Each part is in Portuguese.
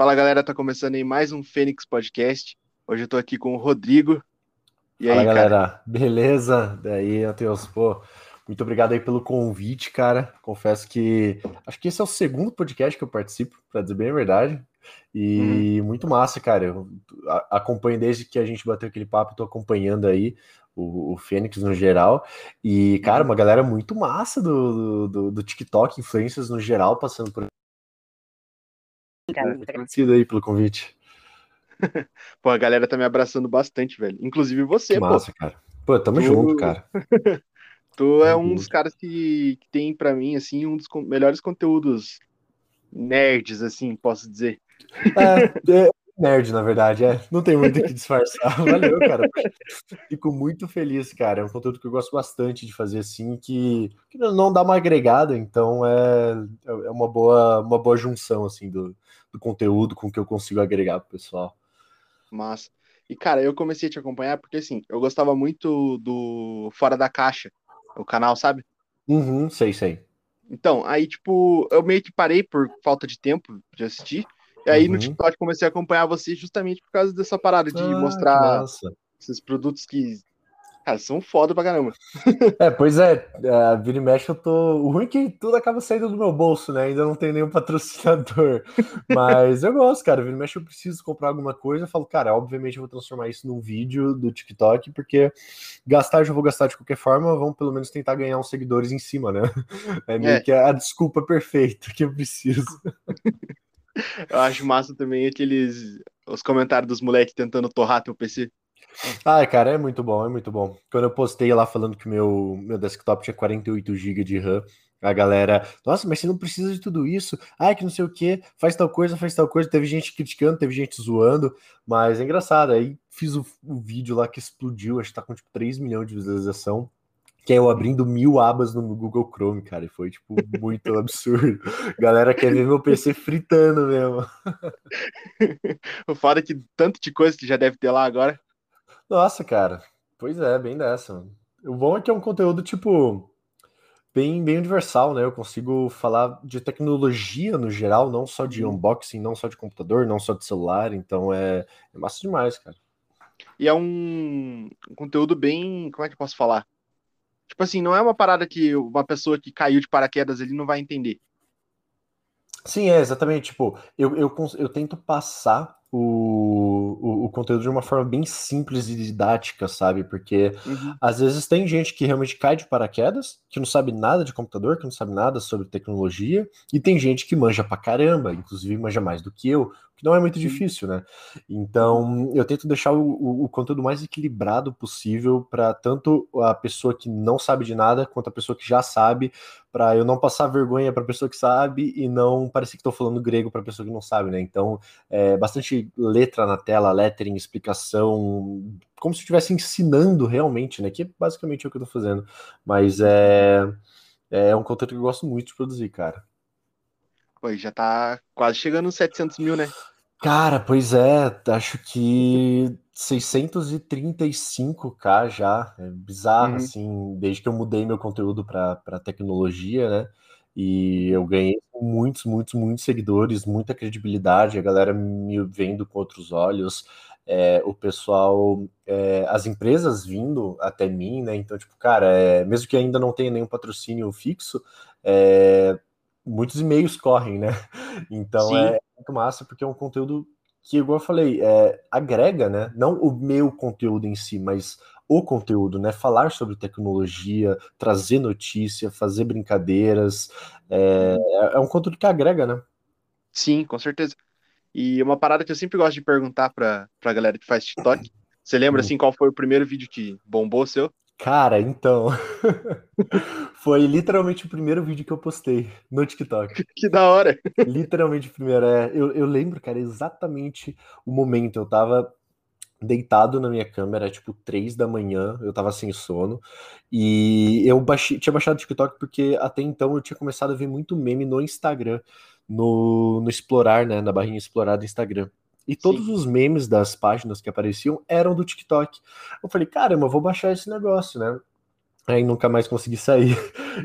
Fala galera, tá começando aí mais um Fênix Podcast. Hoje eu tô aqui com o Rodrigo. E Fala aí, galera, cara? beleza? Daí, Matheus, pô, muito obrigado aí pelo convite, cara. Confesso que acho que esse é o segundo podcast que eu participo, para dizer bem a verdade. E uhum. muito massa, cara. Eu acompanho desde que a gente bateu aquele papo, tô acompanhando aí o, o Fênix no geral. E, cara, uhum. uma galera muito massa do, do, do TikTok, influências no geral, passando por cara. Muito agradecido aí pelo convite. pô, a galera tá me abraçando bastante, velho. Inclusive você, que massa, pô. cara. Pô, tamo tu... junto, cara. tu é um dos caras que, que tem para mim, assim, um dos melhores conteúdos nerds, assim, posso dizer. É, é, nerd, na verdade, é. Não tem muito o que disfarçar. Valeu, cara. Fico muito feliz, cara. É um conteúdo que eu gosto bastante de fazer assim, que, que não dá uma agregada, então é, é uma boa, uma boa junção, assim, do, do conteúdo com que eu consigo agregar pro pessoal. Massa. E, cara, eu comecei a te acompanhar porque, assim, eu gostava muito do Fora da Caixa, o canal, sabe? Uhum, sei, sei. Então, aí, tipo, eu meio que parei por falta de tempo de assistir. E aí uhum. no TikTok comecei a acompanhar você justamente por causa dessa parada de ah, mostrar esses produtos que Cara, são foda pra caramba. É, pois é, a vira e mexe eu tô. O ruim é que tudo acaba saindo do meu bolso, né? Ainda não tem nenhum patrocinador. Mas eu gosto, cara. Vira e mexe eu preciso comprar alguma coisa. Eu falo, cara, obviamente eu vou transformar isso num vídeo do TikTok, porque gastar eu já vou gastar de qualquer forma. Vamos pelo menos tentar ganhar uns seguidores em cima, né? É meio é. que a desculpa perfeita que eu preciso. Eu acho massa também aqueles. Os comentários dos moleques tentando torrar teu PC. Ah, cara, é muito bom, é muito bom. Quando eu postei lá falando que meu, meu desktop tinha 48 GB de RAM, a galera, nossa, mas você não precisa de tudo isso. Ai, que não sei o que, faz tal coisa, faz tal coisa. Teve gente criticando, teve gente zoando, mas é engraçado. Aí fiz o, o vídeo lá que explodiu, acho que tá com tipo 3 milhões de visualização. Que é eu abrindo mil abas no Google Chrome, cara. E foi, tipo, muito absurdo. Galera quer ver meu PC fritando mesmo. o foda é que tanto de coisa que já deve ter lá agora. Nossa, cara. Pois é, bem dessa. O bom é que é um conteúdo, tipo, bem, bem universal, né? Eu consigo falar de tecnologia no geral, não só de uhum. unboxing, não só de computador, não só de celular. Então é, é massa demais, cara. E é um, um conteúdo bem. Como é que eu posso falar? Tipo assim, não é uma parada que uma pessoa que caiu de paraquedas ele não vai entender. Sim, é exatamente. Tipo, eu, eu, eu tento passar o, o, o, conteúdo de uma forma bem simples e didática, sabe? Porque uhum. às vezes tem gente que realmente cai de paraquedas, que não sabe nada de computador, que não sabe nada sobre tecnologia, e tem gente que manja pra caramba, inclusive manja mais do que eu, que não é muito difícil, né? Então eu tento deixar o, o, o conteúdo mais equilibrado possível para tanto a pessoa que não sabe de nada quanto a pessoa que já sabe, para eu não passar vergonha para a pessoa que sabe e não parecer que estou falando grego para a pessoa que não sabe, né? Então é bastante letra na tela, lettering, explicação, como se estivesse ensinando realmente, né? Que é basicamente o que eu estou fazendo. Mas é é um conteúdo que eu gosto muito de produzir, cara. Pois já tá quase chegando nos 700 mil, né? Cara, pois é, acho que 635k já, é bizarro, uhum. assim, desde que eu mudei meu conteúdo para tecnologia, né? E eu ganhei muitos, muitos, muitos seguidores, muita credibilidade, a galera me vendo com outros olhos, é, o pessoal, é, as empresas vindo até mim, né? Então, tipo, cara, é, mesmo que ainda não tenha nenhum patrocínio fixo, é, muitos e-mails correm, né? Então Sim. é muito massa porque é um conteúdo que, igual eu falei, é, agrega, né? Não o meu conteúdo em si, mas o conteúdo, né? Falar sobre tecnologia, trazer notícia, fazer brincadeiras. É, uhum. é um conteúdo que agrega, né? Sim, com certeza. E uma parada que eu sempre gosto de perguntar pra, pra galera que faz TikTok. Você lembra, hum. assim, qual foi o primeiro vídeo que bombou seu? Cara, então. Foi literalmente o primeiro vídeo que eu postei no TikTok. Que da hora! Literalmente o primeiro. É, eu, eu lembro, cara, exatamente o momento. Eu tava deitado na minha cama, era tipo três da manhã, eu tava sem sono, e eu baixei, tinha baixado o TikTok porque até então eu tinha começado a ver muito meme no Instagram, no, no explorar, né, na barrinha explorar do Instagram. E todos Sim. os memes das páginas que apareciam eram do TikTok. Eu falei, caramba, eu vou baixar esse negócio, né? Aí nunca mais consegui sair.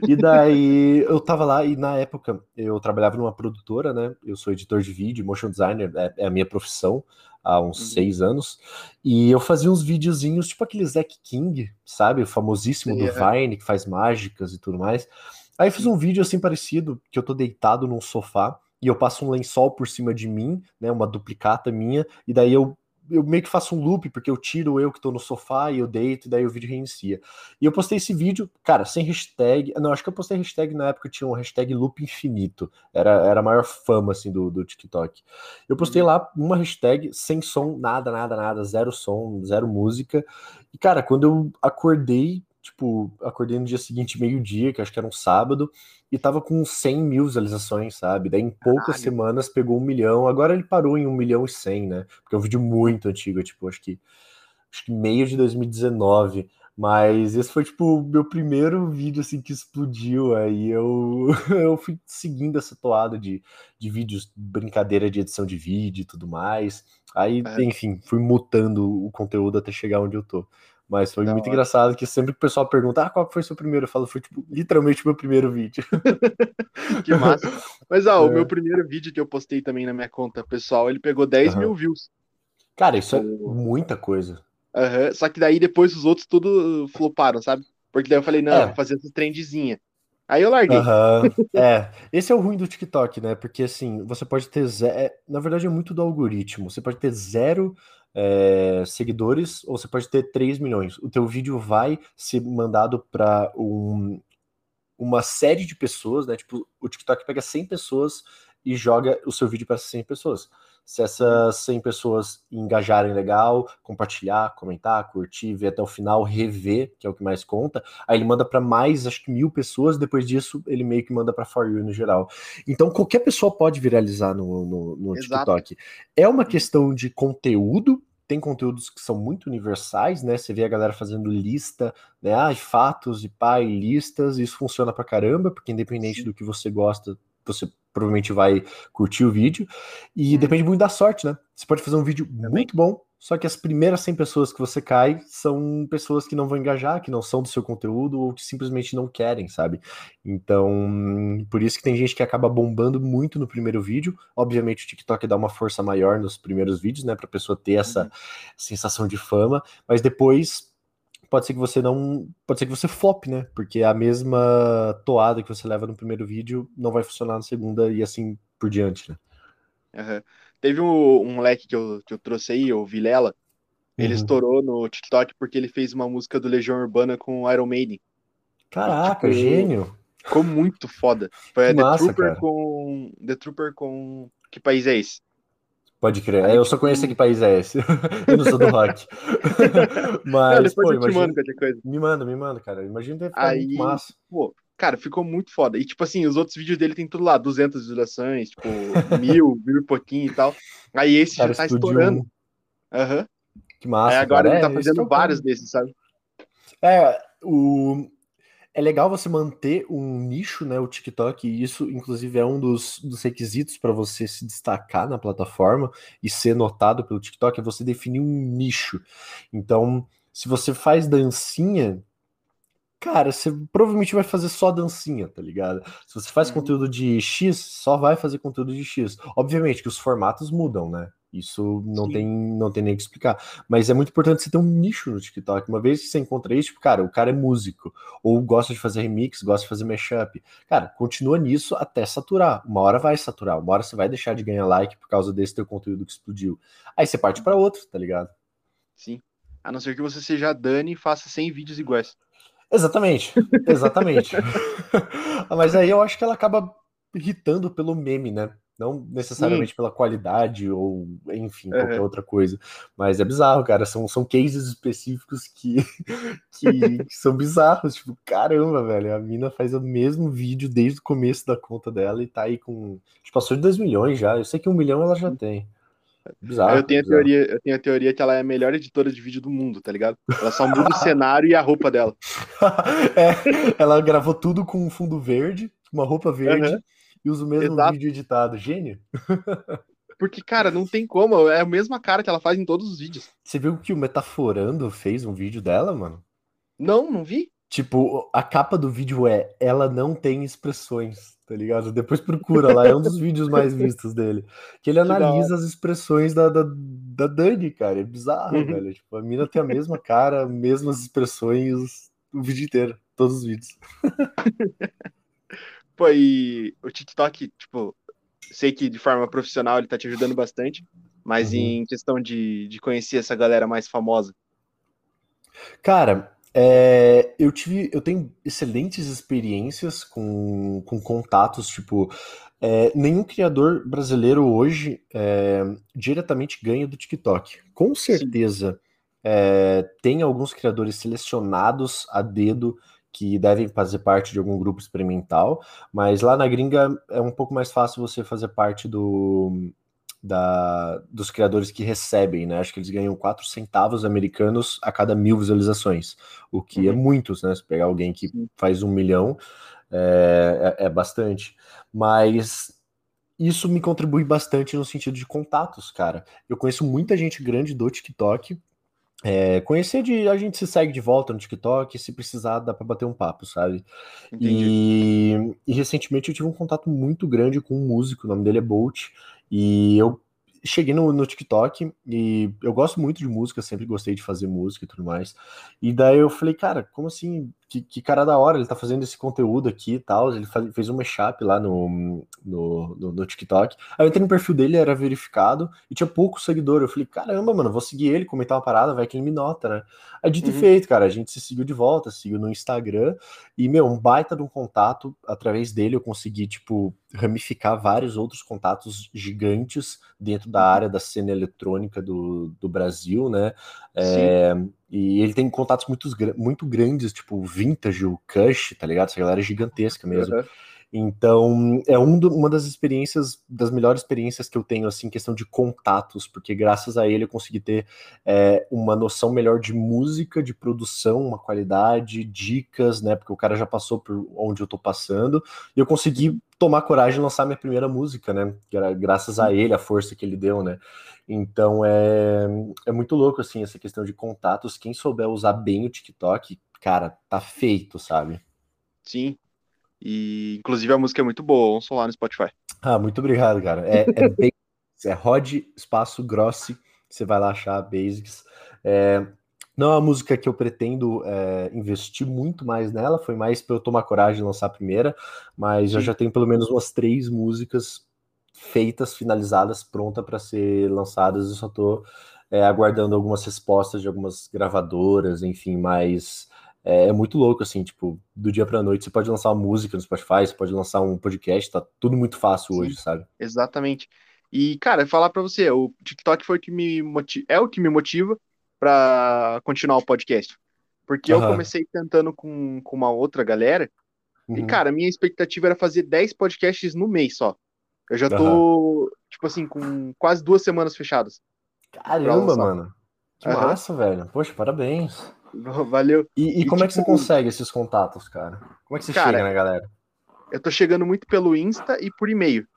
E daí eu tava lá e na época eu trabalhava numa produtora, né? Eu sou editor de vídeo, motion designer, é, é a minha profissão há uns uhum. seis anos. E eu fazia uns videozinhos, tipo aquele Zack King, sabe? O famosíssimo do Vine, que faz mágicas e tudo mais. Aí eu fiz um vídeo assim parecido, que eu tô deitado num sofá e eu passo um lençol por cima de mim, né? Uma duplicata minha, e daí eu eu meio que faço um loop, porque eu tiro eu que tô no sofá e eu deito, e daí o vídeo reinicia. E eu postei esse vídeo, cara, sem hashtag. Não, acho que eu postei hashtag na época, tinha um hashtag loop infinito. Era, era a maior fama, assim, do, do TikTok. Eu postei uhum. lá uma hashtag sem som, nada, nada, nada, zero som, zero música. E, cara, quando eu acordei, tipo, acordei no dia seguinte, meio-dia, que acho que era um sábado, e tava com 100 mil visualizações, sabe? Daí em poucas Caralho. semanas pegou um milhão, agora ele parou em um milhão e cem, né? Porque é um vídeo muito antigo, tipo, acho que, acho que meio de 2019. Mas esse foi, tipo, meu primeiro vídeo, assim, que explodiu. Aí eu, eu fui seguindo essa toada de, de vídeos, brincadeira de edição de vídeo e tudo mais. Aí, é. enfim, fui mutando o conteúdo até chegar onde eu tô. Mas foi muito engraçado que sempre que o pessoal pergunta, ah, qual foi o seu primeiro? Eu falo, foi tipo, literalmente o meu primeiro vídeo. que massa. Mas, ó, é. o meu primeiro vídeo que eu postei também na minha conta pessoal, ele pegou 10 uhum. mil views. Cara, isso é muita coisa. Uhum. Só que daí depois os outros tudo floparam, sabe? Porque daí eu falei, não, é. vou fazer essa trendzinha. Aí eu larguei. Uhum. é, esse é o ruim do TikTok, né? Porque assim, você pode ter zero. É, na verdade, é muito do algoritmo. Você pode ter zero é, seguidores, ou você pode ter 3 milhões. O teu vídeo vai ser mandado para um, uma série de pessoas, né? Tipo, o TikTok pega 100 pessoas e joga o seu vídeo para 100 pessoas. Se essas 100 pessoas engajarem legal, compartilhar, comentar, curtir, ver até o final, rever, que é o que mais conta, aí ele manda para mais, acho que mil pessoas. Depois disso, ele meio que manda para For You no geral. Então, qualquer pessoa pode viralizar no, no, no TikTok. É uma questão de conteúdo tem conteúdos que são muito universais, né? Você vê a galera fazendo lista, né? Ah, fatos e pai, listas, isso funciona pra caramba, porque independente Sim. do que você gosta, você provavelmente vai curtir o vídeo. E hum. depende muito da sorte, né? Você pode fazer um vídeo Também. muito bom, só que as primeiras 100 pessoas que você cai são pessoas que não vão engajar, que não são do seu conteúdo ou que simplesmente não querem, sabe? Então, por isso que tem gente que acaba bombando muito no primeiro vídeo. Obviamente, o TikTok dá uma força maior nos primeiros vídeos, né, pra pessoa ter essa uhum. sensação de fama, mas depois pode ser que você não. Pode ser que você flop, né? Porque a mesma toada que você leva no primeiro vídeo não vai funcionar na segunda e assim por diante, né? Uhum. Teve um, um, moleque que eu, que eu trouxe aí, o Vilela. Ele uhum. estourou no TikTok porque ele fez uma música do Legião Urbana com Iron Maiden. Caraca, tipo, gênio! Ficou muito foda. Foi a The massa, Trooper cara. com. The Trooper com. Que país é esse? Pode crer. Aí, eu só conheço que país é esse. eu não sou do rock. Mas, não, pô, imagina... mando qualquer coisa. Me manda, me manda, cara. Imagina ter ficado Aí, massa. Pô, cara, ficou muito foda. E, tipo assim, os outros vídeos dele tem tudo lá, 200 visualizações, tipo, mil, mil e pouquinho e tal. Aí esse cara, já tá estourando. Aham. Uhum. Que massa. Aí agora cara. ele tá é, fazendo vários desses, sabe? É, o é legal você manter um nicho, né, o TikTok, e isso, inclusive, é um dos, dos requisitos para você se destacar na plataforma e ser notado pelo TikTok, é você definir um nicho. Então, se você faz dancinha, cara, você provavelmente vai fazer só dancinha, tá ligado? Se você faz uhum. conteúdo de X, só vai fazer conteúdo de X. Obviamente que os formatos mudam, né? Isso não tem, não tem nem que explicar. Mas é muito importante você ter um nicho no TikTok. Uma vez que você encontra isso, tipo, cara, o cara é músico, ou gosta de fazer remix, gosta de fazer mashup. Cara, continua nisso até saturar. Uma hora vai saturar, uma hora você vai deixar de ganhar like por causa desse teu conteúdo que explodiu. Aí você parte para outro, tá ligado? Sim. A não ser que você seja Dani e faça 100 vídeos iguais. Exatamente, exatamente. Mas aí eu acho que ela acaba irritando pelo meme, né? Não necessariamente pela qualidade ou, enfim, qualquer outra coisa. Mas é bizarro, cara. São, são cases específicos que, que, que, são bizarros. Tipo, caramba, velho. A mina faz o mesmo vídeo desde o começo da conta dela e tá aí com. Tipo, passou de 2 milhões já. Eu sei que um milhão ela já tem. Bizarro, eu tenho bizarro. a teoria, eu tenho a teoria que ela é a melhor editora de vídeo do mundo, tá ligado? Ela só muda o cenário e a roupa dela. é, ela gravou tudo com um fundo verde, uma roupa verde. Uhum e usa o mesmo Exato. vídeo editado. Gênio. Porque, cara, não tem como. É a mesma cara que ela faz em todos os vídeos. Você viu que o Metaforando fez um vídeo dela, mano? Não, não vi. Tipo, a capa do vídeo é ela não tem expressões, tá ligado? Depois procura lá, é um dos vídeos mais vistos dele. Que ele analisa as expressões da, da, da Dani, cara. É bizarro, uhum. velho. Tipo, a mina tem a mesma cara, mesmas expressões o vídeo inteiro, todos os vídeos. Pô, e o TikTok, tipo, sei que de forma profissional ele tá te ajudando bastante, mas uhum. em questão de, de conhecer essa galera mais famosa. Cara, é, eu tive, eu tenho excelentes experiências com, com contatos, tipo, é, nenhum criador brasileiro hoje é, diretamente ganha do TikTok. Com certeza é, tem alguns criadores selecionados a dedo que devem fazer parte de algum grupo experimental, mas lá na gringa é um pouco mais fácil você fazer parte do, da, dos criadores que recebem, né? Acho que eles ganham 4 centavos americanos a cada mil visualizações, o que é uhum. é muitos, né? Se pegar alguém que faz um milhão, é, é, é bastante. Mas isso me contribui bastante no sentido de contatos, cara. Eu conheço muita gente grande do TikTok. É, conhecer de a gente se segue de volta no TikTok, se precisar dá para bater um papo, sabe? E, e, recentemente eu tive um contato muito grande com um músico, o nome dele é Bolt, e eu cheguei no, no TikTok e eu gosto muito de música, sempre gostei de fazer música e tudo mais. E daí eu falei, cara, como assim? Que, que cara da hora, ele tá fazendo esse conteúdo aqui e tal. Ele faz, fez um mashup lá no, no, no, no, TikTok. Aí eu entrei no perfil dele, era verificado e tinha pouco seguidor. Eu falei, caramba, mano, vou seguir ele, comentar uma parada, vai que ele me nota, né? Aí dito uhum. e feito, cara, a gente se seguiu de volta, seguiu no Instagram e, meu, um baita de um contato. Através dele eu consegui, tipo, ramificar vários outros contatos gigantes dentro da área da cena eletrônica do, do Brasil, né? É, e ele tem contatos muito, muito grandes, tipo Vintage, o Kush, tá ligado? Essa galera é gigantesca mesmo. Uhum. Então, é um do, uma das experiências, das melhores experiências que eu tenho, assim, questão de contatos, porque graças a ele eu consegui ter é, uma noção melhor de música, de produção, uma qualidade, dicas, né? Porque o cara já passou por onde eu tô passando, e eu consegui tomar coragem de lançar minha primeira música, né? Graças a ele, a força que ele deu, né? Então é, é muito louco, assim, essa questão de contatos. Quem souber usar bem o TikTok, cara, tá feito, sabe? Sim, e, inclusive, a música é muito boa, ouçam lá no Spotify. Ah, muito obrigado, cara. É, é, bem, é Rod Espaço Grossi, você vai lá achar Basics. É, não é uma música que eu pretendo é, investir muito mais nela, foi mais para eu tomar coragem de lançar a primeira, mas Sim. eu já tenho pelo menos umas três músicas feitas, finalizadas, prontas para ser lançadas, eu só estou é, aguardando algumas respostas de algumas gravadoras, enfim, mas é, é, muito louco, assim, tipo, do dia pra noite. Você pode lançar uma música no Spotify, você pode lançar um podcast, tá tudo muito fácil Sim, hoje, sabe? Exatamente. E, cara, falar pra você, o TikTok foi o que me motiva, é o que me motiva pra continuar o podcast. Porque uhum. eu comecei tentando com, com uma outra galera, uhum. e, cara, minha expectativa era fazer 10 podcasts no mês só. Eu já tô, uhum. tipo assim, com quase duas semanas fechadas. Caramba, mano. Que massa, velho. Poxa, parabéns. Valeu. E, e, e como tipo, é que você tipo, consegue esses contatos, cara? Como é que você cara, chega na galera? Eu tô chegando muito pelo Insta e por e-mail.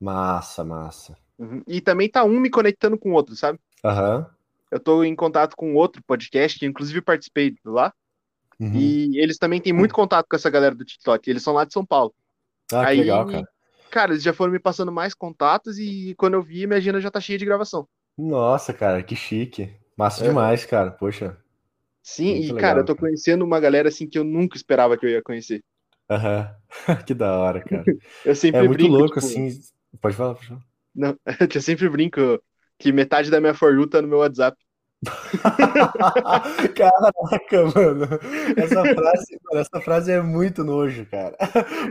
Massa, massa. Uhum. E também tá um me conectando com o outro, sabe? Aham. Uhum. Eu tô em contato com outro podcast, que inclusive participei lá. Uhum. E eles também têm muito contato com essa galera do TikTok. Eles são lá de São Paulo. Ah, Aí, que legal, cara. Cara, eles já foram me passando mais contatos e quando eu vi, minha agenda já tá cheia de gravação. Nossa, cara, que chique. Massa é. demais, cara. Poxa. Sim, Muito e legal, cara, eu tô cara. conhecendo uma galera assim que eu nunca esperava que eu ia conhecer. Aham, uhum. que da hora, cara. eu sempre é muito brinco, louco, tipo... assim. Pode falar, pode falar. Não, eu sempre brinco que metade da minha For You tá no meu WhatsApp. Caraca, mano. Essa frase, essa frase é muito nojo, cara.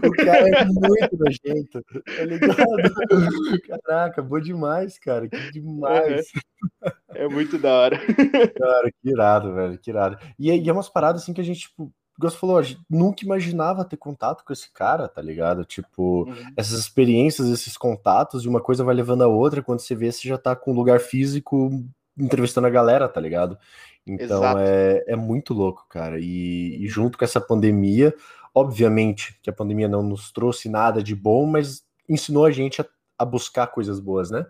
O cara é muito nojento, tá ligado? Caraca, boa demais, cara. Que demais. É, é muito da hora. Cara, que irado, velho. Que irado. E, e é umas paradas assim que a gente, tipo, você falou, nunca imaginava ter contato com esse cara, tá ligado? Tipo, uhum. essas experiências, esses contatos, e uma coisa vai levando a outra, quando você vê, você já tá com um lugar físico entrevistando a galera, tá ligado? Então é, é muito louco, cara. E, e, junto com essa pandemia, obviamente que a pandemia não nos trouxe nada de bom, mas ensinou a gente a, a buscar coisas boas, né?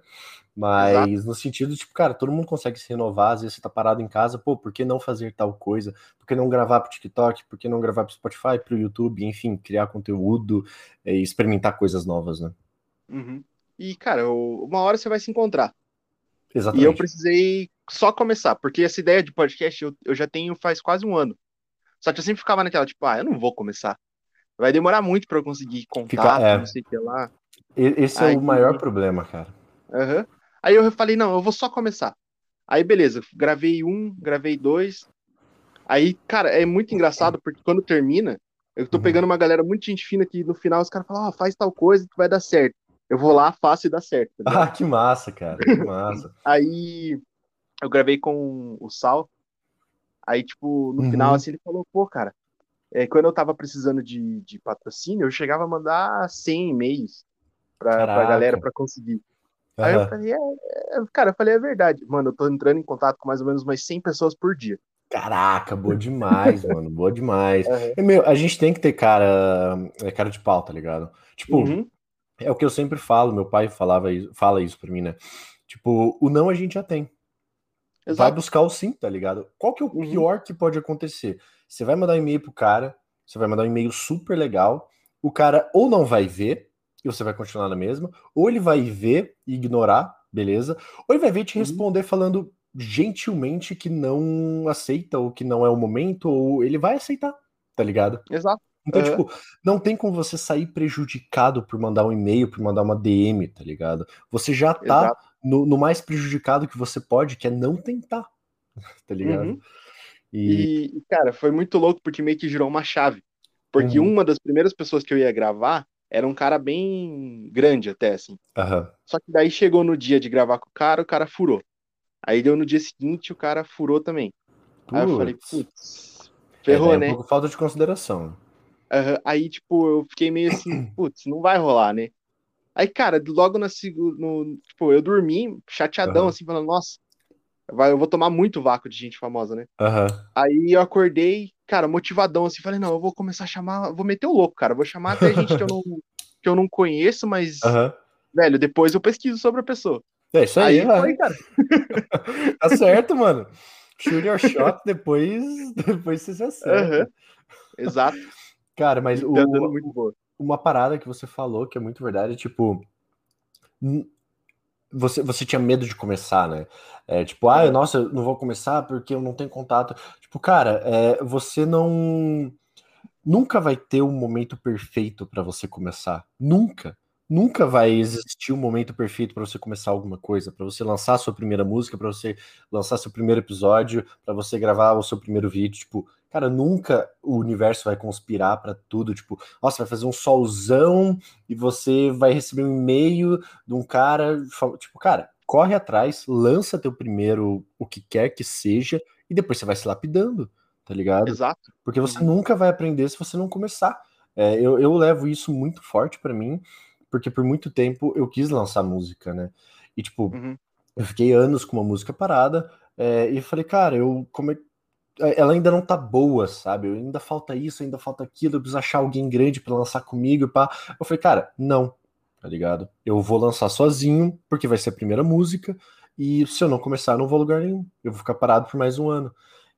Mas Exato. no sentido, tipo, cara, todo mundo consegue se renovar, às vezes você tá parado em casa, pô, por que não fazer tal coisa? Por que não gravar pro TikTok? Por que não gravar pro Spotify, pro YouTube? Enfim, criar conteúdo e experimentar coisas novas, né? Uhum. E, cara, uma hora você vai se encontrar. Exatamente. E eu precisei só começar, porque essa ideia de podcast eu, eu já tenho faz quase um ano. Só que eu sempre ficava naquela, tipo, ah, eu não vou começar. Vai demorar muito para eu conseguir contato, Fica, é. não sei o que lá. Esse é Aí, o maior problema, cara. Uhum. Aí eu falei, não, eu vou só começar. Aí, beleza, gravei um, gravei dois. Aí, cara, é muito engraçado, porque quando termina, eu tô uhum. pegando uma galera muito gente fina que no final os caras falam, oh, faz tal coisa que vai dar certo. Eu vou lá, faço e dá certo. Tá ah, que massa, cara, que massa. aí eu gravei com o Sal. Aí, tipo, no uhum. final, assim, ele falou, pô, cara, é, quando eu tava precisando de, de patrocínio, eu chegava a mandar 100 e-mails pra, pra galera pra conseguir. Aí eu falei, é, é, cara, eu falei, é verdade. Mano, eu tô entrando em contato com mais ou menos umas 100 pessoas por dia. Caraca, boa demais, mano, boa demais. Uhum. E, meu, a gente tem que ter cara, é, cara de pau, tá ligado? Tipo, uhum. É o que eu sempre falo, meu pai falava isso, fala isso pra mim, né? Tipo, o não a gente já tem. Exato. Vai buscar o sim, tá ligado? Qual que é o uhum. pior que pode acontecer? Você vai mandar um e-mail pro cara, você vai mandar um e-mail super legal, o cara ou não vai ver, e você vai continuar na mesma, ou ele vai ver e ignorar, beleza? Ou ele vai ver te uhum. responder uhum. falando gentilmente que não aceita, ou que não é o momento, ou ele vai aceitar, tá ligado? Exato. Então, uhum. tipo, não tem como você sair prejudicado por mandar um e-mail, por mandar uma DM, tá ligado? Você já tá no, no, mais prejudicado que você pode, que é não tentar, tá ligado? Uhum. E... e... cara, foi muito louco porque meio que girou uma chave. Porque uhum. uma das primeiras pessoas que eu ia gravar era um cara bem grande até, assim. Só que daí chegou no dia de gravar com o cara, o cara furou. Aí deu no dia seguinte, o cara furou também. Putz. Aí eu falei, putz, ferrou, é, é um né? pouco falta de consideração. Uhum. Aí, tipo, eu fiquei meio assim, putz, não vai rolar, né? Aí, cara, logo na no, tipo, eu dormi chateadão, uhum. assim, falando, nossa, vai, eu vou tomar muito vácuo de gente famosa, né? Uhum. Aí eu acordei, cara, motivadão, assim, falei, não, eu vou começar a chamar, vou meter o louco, cara, vou chamar até gente que eu não, que eu não conheço, mas, velho, depois eu pesquiso sobre a pessoa. É isso aí, aí foi, cara. tá certo, mano. Shoot your shot, depois, depois você se acerta. Exato. Cara, mas tá o, uma parada que você falou que é muito verdade, tipo, você, você tinha medo de começar, né? É, tipo, ah, nossa, eu não vou começar porque eu não tenho contato. Tipo, cara, é, você não. Nunca vai ter um momento perfeito para você começar. Nunca. Nunca vai existir um momento perfeito para você começar alguma coisa, para você lançar sua primeira música, para você lançar seu primeiro episódio, para você gravar o seu primeiro vídeo. Tipo, cara, nunca o universo vai conspirar para tudo. Tipo, nossa, vai fazer um solzão e você vai receber um e-mail de um cara. Tipo, cara, corre atrás, lança teu primeiro o que quer que seja e depois você vai se lapidando, tá ligado? Exato. Porque você uhum. nunca vai aprender se você não começar. É, eu, eu levo isso muito forte para mim, porque por muito tempo eu quis lançar música, né? E tipo, uhum. eu fiquei anos com uma música parada é, e falei, cara, eu como ela ainda não tá boa, sabe? Ainda falta isso, ainda falta aquilo, eu preciso achar alguém grande para lançar comigo, pá. Eu falei, cara, não, tá ligado? Eu vou lançar sozinho, porque vai ser a primeira música, e se eu não começar, eu não vou a lugar nenhum. Eu vou ficar parado por mais um ano.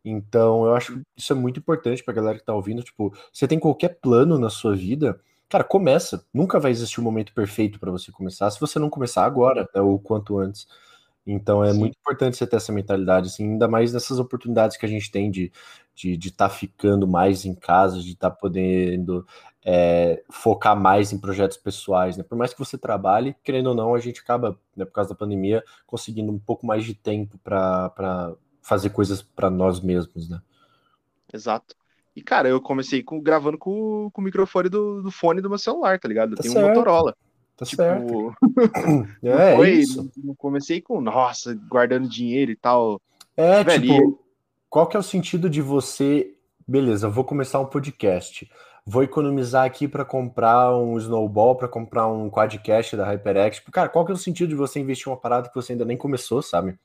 Então, eu acho que isso é muito importante pra galera que tá ouvindo. Tipo, você tem qualquer plano na sua vida, cara, começa. Nunca vai existir um momento perfeito para você começar, se você não começar agora, né, ou quanto antes. Então é Sim. muito importante você ter essa mentalidade, assim, ainda mais nessas oportunidades que a gente tem de estar de, de tá ficando mais em casa, de estar tá podendo é, focar mais em projetos pessoais, né? Por mais que você trabalhe, querendo ou não, a gente acaba, né, por causa da pandemia, conseguindo um pouco mais de tempo para fazer coisas para nós mesmos, né? Exato. E, cara, eu comecei com, gravando com, com o microfone do, do fone do meu celular, tá ligado? Eu tá tenho certo. um Motorola. Tá tipo, certo. é, foi, isso. Não comecei com, nossa, guardando dinheiro e tal. É, Velho, tipo, qual que é o sentido de você, beleza, vou começar um podcast, vou economizar aqui para comprar um snowball, para comprar um quadcast da HyperX. Tipo, cara, qual que é o sentido de você investir uma parada que você ainda nem começou, sabe?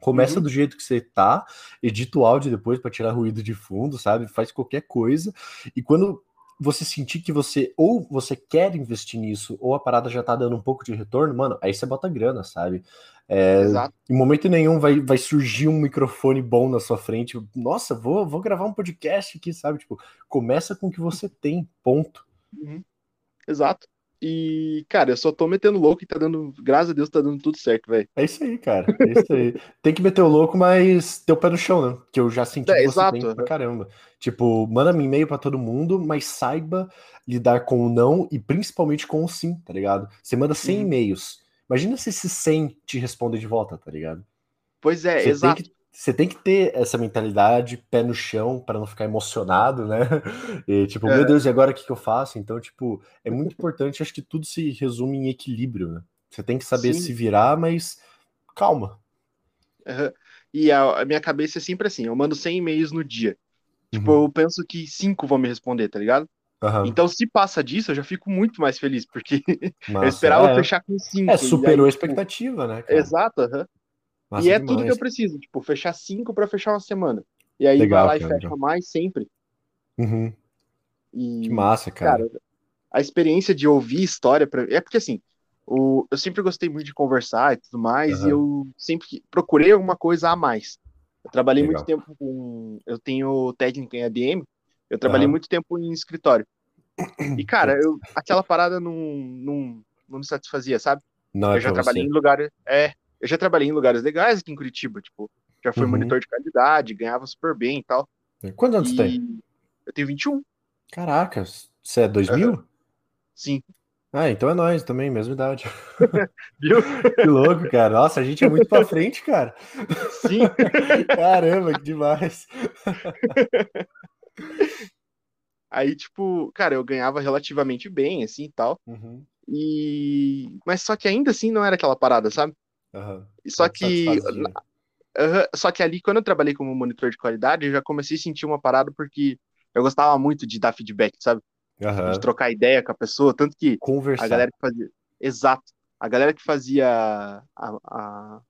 Começa uhum. do jeito que você tá, edita o áudio depois para tirar ruído de fundo, sabe? Faz qualquer coisa. E quando você sentir que você ou você quer investir nisso, ou a parada já tá dando um pouco de retorno, mano, aí você bota grana, sabe? É, Exato. Em momento nenhum vai, vai surgir um microfone bom na sua frente. Nossa, vou, vou gravar um podcast aqui, sabe? Tipo, começa com o que você tem, ponto. Uhum. Exato. E, cara, eu só tô metendo louco e tá dando, graças a Deus, tá dando tudo certo, velho. É isso aí, cara. É isso aí. tem que meter o louco, mas ter o pé no chão, né? Que eu já senti é, que você exato, tem pra caramba. Tipo, manda um e-mail pra todo mundo, mas saiba lidar com o não e principalmente com o sim, tá ligado? Você manda 100 uhum. e-mails. Imagina se esses 100 te respondem de volta, tá ligado? Pois é, você exato. Tem que, você tem que ter essa mentalidade, pé no chão, para não ficar emocionado, né? E tipo, é. meu Deus, e agora o que, que eu faço? Então, tipo, é muito importante, acho que tudo se resume em equilíbrio, né? Você tem que saber Sim. se virar, mas calma. Uhum. E a, a, minha cabeça é sempre assim, eu mando 100 e-mails no dia. Tipo, uhum. eu penso que cinco vão me responder, tá ligado? Uhum. Então, se passa disso, eu já fico muito mais feliz, porque Massa, eu esperava é. fechar com cinco. É, superou aí, a tipo, expectativa, né? Cara? Exato, uhum. Massa e é demais. tudo que eu preciso, tipo, fechar cinco para fechar uma semana. E aí Legal, vai lá cara, e fecha mais sempre. Uhum. E, que massa, cara. cara. A experiência de ouvir história pra... é porque assim, o... eu sempre gostei muito de conversar e tudo mais, uhum. e eu sempre procurei alguma coisa a mais. Eu trabalhei Legal. muito tempo com. Eu tenho técnica em ADM, eu trabalhei uhum. muito tempo em escritório. E, cara, eu, aquela parada não, não, não me satisfazia, sabe? Não, é eu já trabalhei você. em lugares. É, eu já trabalhei em lugares legais aqui em Curitiba, tipo, já fui uhum. monitor de qualidade, ganhava super bem e tal. Quantos anos e... tem? Eu tenho 21. Caraca, você é 2000? Uhum. Sim. Ah, então é nós também, mesma idade. Viu? que louco, cara. Nossa, a gente é muito pra frente, cara. Sim. Caramba, que demais. Aí, tipo, cara, eu ganhava relativamente bem, assim, e tal. Uhum. E... Mas só que ainda assim não era aquela parada, sabe? Uhum. Só que. Uhum, só que ali, quando eu trabalhei como monitor de qualidade, eu já comecei a sentir uma parada porque eu gostava muito de dar feedback, sabe? Uhum. De trocar ideia com a pessoa, tanto que Conversar. a galera que fazia. Exato. A galera que fazia a, a...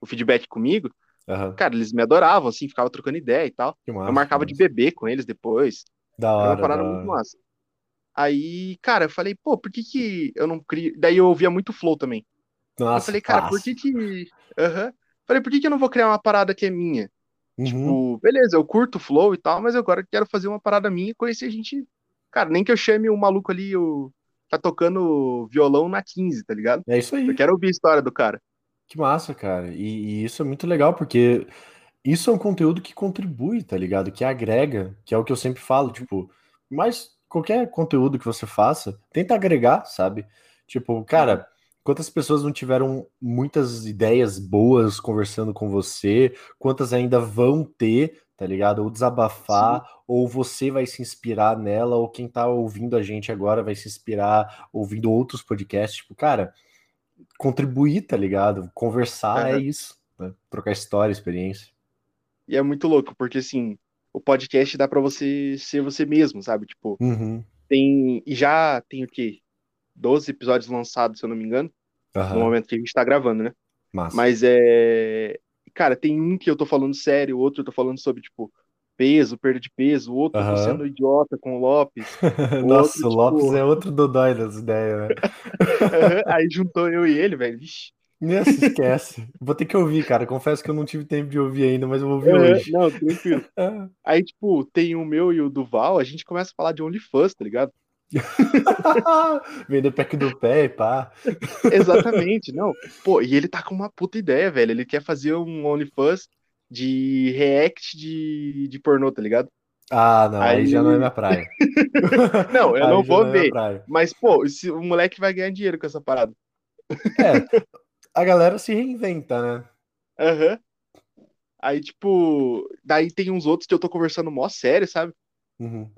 o feedback comigo, uhum. cara, eles me adoravam, assim, ficava trocando ideia e tal. Massa, eu marcava de beber com eles depois. Da hora. Era uma parada muito massa. Aí, cara, eu falei, pô, por que que eu não crio. Daí eu ouvia muito flow também. Nossa, eu falei, cara, por que que. Uhum. Falei, por que que eu não vou criar uma parada que é minha? Uhum. Tipo, beleza, eu curto flow e tal, mas agora quero fazer uma parada minha e conhecer gente. Cara, nem que eu chame o maluco ali, o. Tá tocando violão na 15, tá ligado? É isso aí. Eu quero ouvir a história do cara. Que massa, cara. E, e isso é muito legal, porque isso é um conteúdo que contribui, tá ligado? Que agrega, que é o que eu sempre falo, tipo, mas qualquer conteúdo que você faça, tenta agregar, sabe? Tipo, cara, Quantas pessoas não tiveram muitas ideias boas conversando com você? Quantas ainda vão ter, tá ligado? Ou desabafar, Sim. ou você vai se inspirar nela, ou quem tá ouvindo a gente agora vai se inspirar ouvindo outros podcasts. Tipo, cara, contribuir, tá ligado? Conversar é, é isso, né? Trocar história, experiência. E é muito louco, porque assim, o podcast dá para você ser você mesmo, sabe? Tipo, uhum. tem. E já tem o quê? 12 episódios lançados, se eu não me engano. Uhum. No momento que a gente tá gravando, né? Massa. Mas é. Cara, tem um que eu tô falando sério, outro eu tô falando sobre, tipo, peso, perda de peso, o outro uhum. tô sendo idiota com o Lopes. Nossa, outro, o Lopes tipo... é outro dodói das ideias, né? Aí juntou eu e ele, velho. Vixe. Nem se esquece. Vou ter que ouvir, cara. Confesso que eu não tive tempo de ouvir ainda, mas eu vou ouvir hoje. Não, tranquilo. Aí, tipo, tem o meu e o do Val, a gente começa a falar de OnlyFans, tá ligado? Vender pack do pé e pá. Exatamente, não. Pô, e ele tá com uma puta ideia, velho. Ele quer fazer um OnlyFans de react de, de pornô, tá ligado? Ah, não, aí, aí já não é minha praia. não, eu aí não vou não é ver. Mas, pô, esse, o moleque vai ganhar dinheiro com essa parada. É, a galera se reinventa, né? Aham. Uhum. Aí, tipo, daí tem uns outros que eu tô conversando mó sério, sabe? Uhum.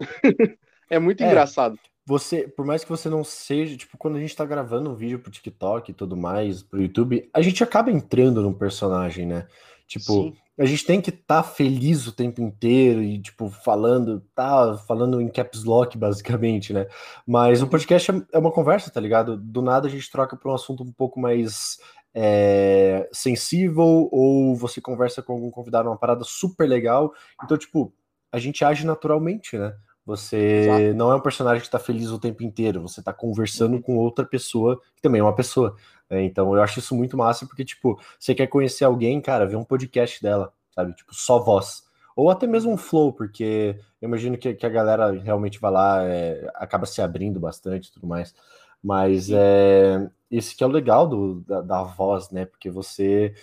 é muito é, engraçado você, por mais que você não seja, tipo, quando a gente tá gravando um vídeo pro TikTok e tudo mais, pro YouTube, a gente acaba entrando num personagem, né? Tipo, Sim. a gente tem que estar tá feliz o tempo inteiro e, tipo, falando, tá falando em caps lock, basicamente, né? Mas o uhum. podcast é, é uma conversa, tá ligado? Do nada a gente troca pra um assunto um pouco mais é, sensível, ou você conversa com algum convidado, uma parada super legal. Então, tipo, a gente age naturalmente, né? Você Exato. não é um personagem que está feliz o tempo inteiro, você está conversando uhum. com outra pessoa que também é uma pessoa. Né? Então eu acho isso muito massa, porque, tipo, você quer conhecer alguém, cara, vê um podcast dela, sabe? Tipo, só voz. Ou até mesmo um flow, porque eu imagino que, que a galera realmente vai lá, é, acaba se abrindo bastante e tudo mais. Mas é, esse que é o legal do, da, da voz, né? Porque você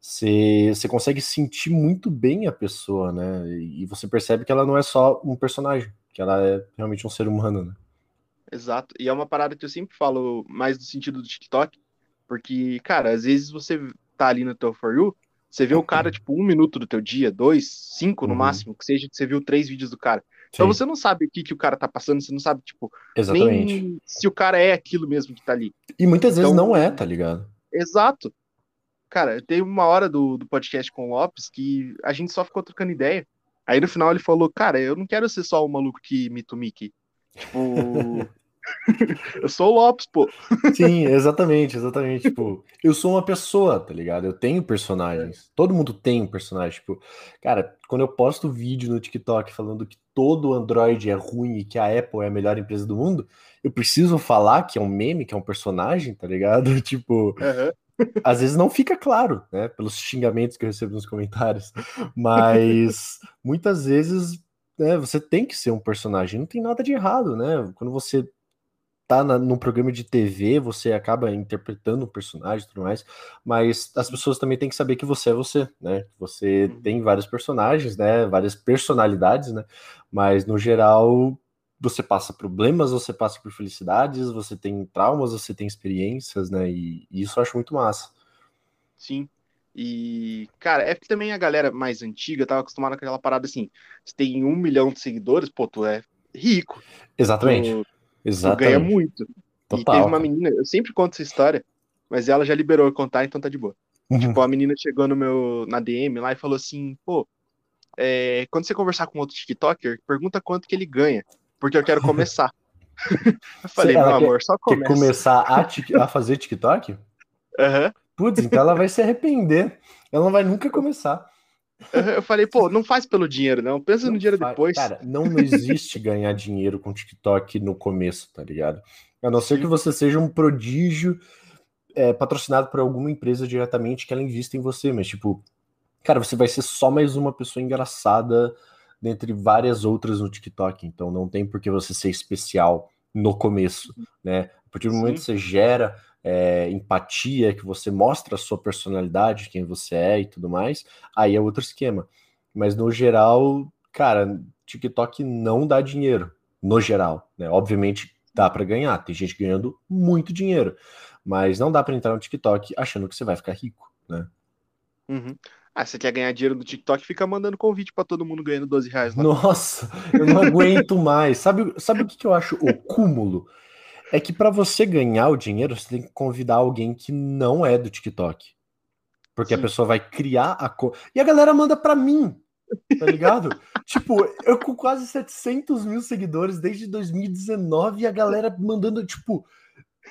você, você consegue sentir muito bem a pessoa, né? E você percebe que ela não é só um personagem, que ela é realmente um ser humano, né? Exato. E é uma parada que eu sempre falo mais do sentido do TikTok, porque, cara, às vezes você tá ali no teu For You, você vê o cara, uhum. tipo, um minuto do teu dia, dois, cinco no uhum. máximo, que seja que você viu três vídeos do cara. Então Sim. você não sabe o que, que o cara tá passando, você não sabe, tipo, Exatamente. nem se o cara é aquilo mesmo que tá ali. E muitas então, vezes não é, tá ligado? Exato. Cara, tem uma hora do, do podcast com o Lopes que a gente só ficou trocando ideia. Aí no final ele falou, cara, eu não quero ser só o maluco que imita o Mickey. Tipo. eu sou o Lopes, pô. Sim, exatamente, exatamente. Tipo, eu sou uma pessoa, tá ligado? Eu tenho personagens. Todo mundo tem um personagem. Tipo, cara, quando eu posto vídeo no TikTok falando que todo Android é ruim e que a Apple é a melhor empresa do mundo, eu preciso falar que é um meme, que é um personagem, tá ligado? Tipo, uhum às vezes não fica claro, né, pelos xingamentos que eu recebo nos comentários, mas muitas vezes né, você tem que ser um personagem, não tem nada de errado, né? Quando você tá na, num programa de TV, você acaba interpretando um personagem e tudo mais, mas as pessoas também têm que saber que você é você, né? Você uhum. tem vários personagens, né? Várias personalidades, né? Mas no geral você passa problemas, você passa por felicidades, você tem traumas, você tem experiências, né? E, e, isso eu acho muito massa. Sim. E, cara, é que também a galera mais antiga tava acostumada com aquela parada assim: você tem um milhão de seguidores, pô, tu é rico. Exatamente. Tu, Exatamente. Tu ganha muito. Total. E teve uma menina, eu sempre conto essa história, mas ela já liberou eu contar, então tá de boa. Uhum. Tipo, a menina chegou no meu, na DM lá e falou assim: pô, é, quando você conversar com outro TikToker, pergunta quanto que ele ganha porque eu quero começar. eu falei, meu amor, quer, só começa. Quer começar a, a fazer TikTok? Uhum. Putz, então ela vai se arrepender. Ela não vai nunca começar. Eu falei, pô, não faz pelo dinheiro, não. Pensa não no dinheiro faz. depois. Cara, não existe ganhar dinheiro com TikTok no começo, tá ligado? A não ser que você seja um prodígio é, patrocinado por alguma empresa diretamente que ela invista em você, mas tipo, cara, você vai ser só mais uma pessoa engraçada dentre várias outras no TikTok. Então não tem por que você ser especial no começo, né? A partir do Sim. momento que você gera é, empatia, que você mostra a sua personalidade, quem você é e tudo mais, aí é outro esquema. Mas no geral, cara, TikTok não dá dinheiro, no geral, né? Obviamente dá para ganhar, tem gente ganhando muito dinheiro, mas não dá para entrar no TikTok achando que você vai ficar rico, né? Uhum. Ah, você quer ganhar dinheiro no TikTok, fica mandando convite para todo mundo ganhando 12 reais. Lá. Nossa, eu não aguento mais. Sabe, sabe o que, eu acho o cúmulo? É que para você ganhar o dinheiro, você tem que convidar alguém que não é do TikTok. Porque Sim. a pessoa vai criar a cor. E a galera manda para mim, tá ligado? tipo, eu com quase 700 mil seguidores desde 2019 e a galera mandando, tipo,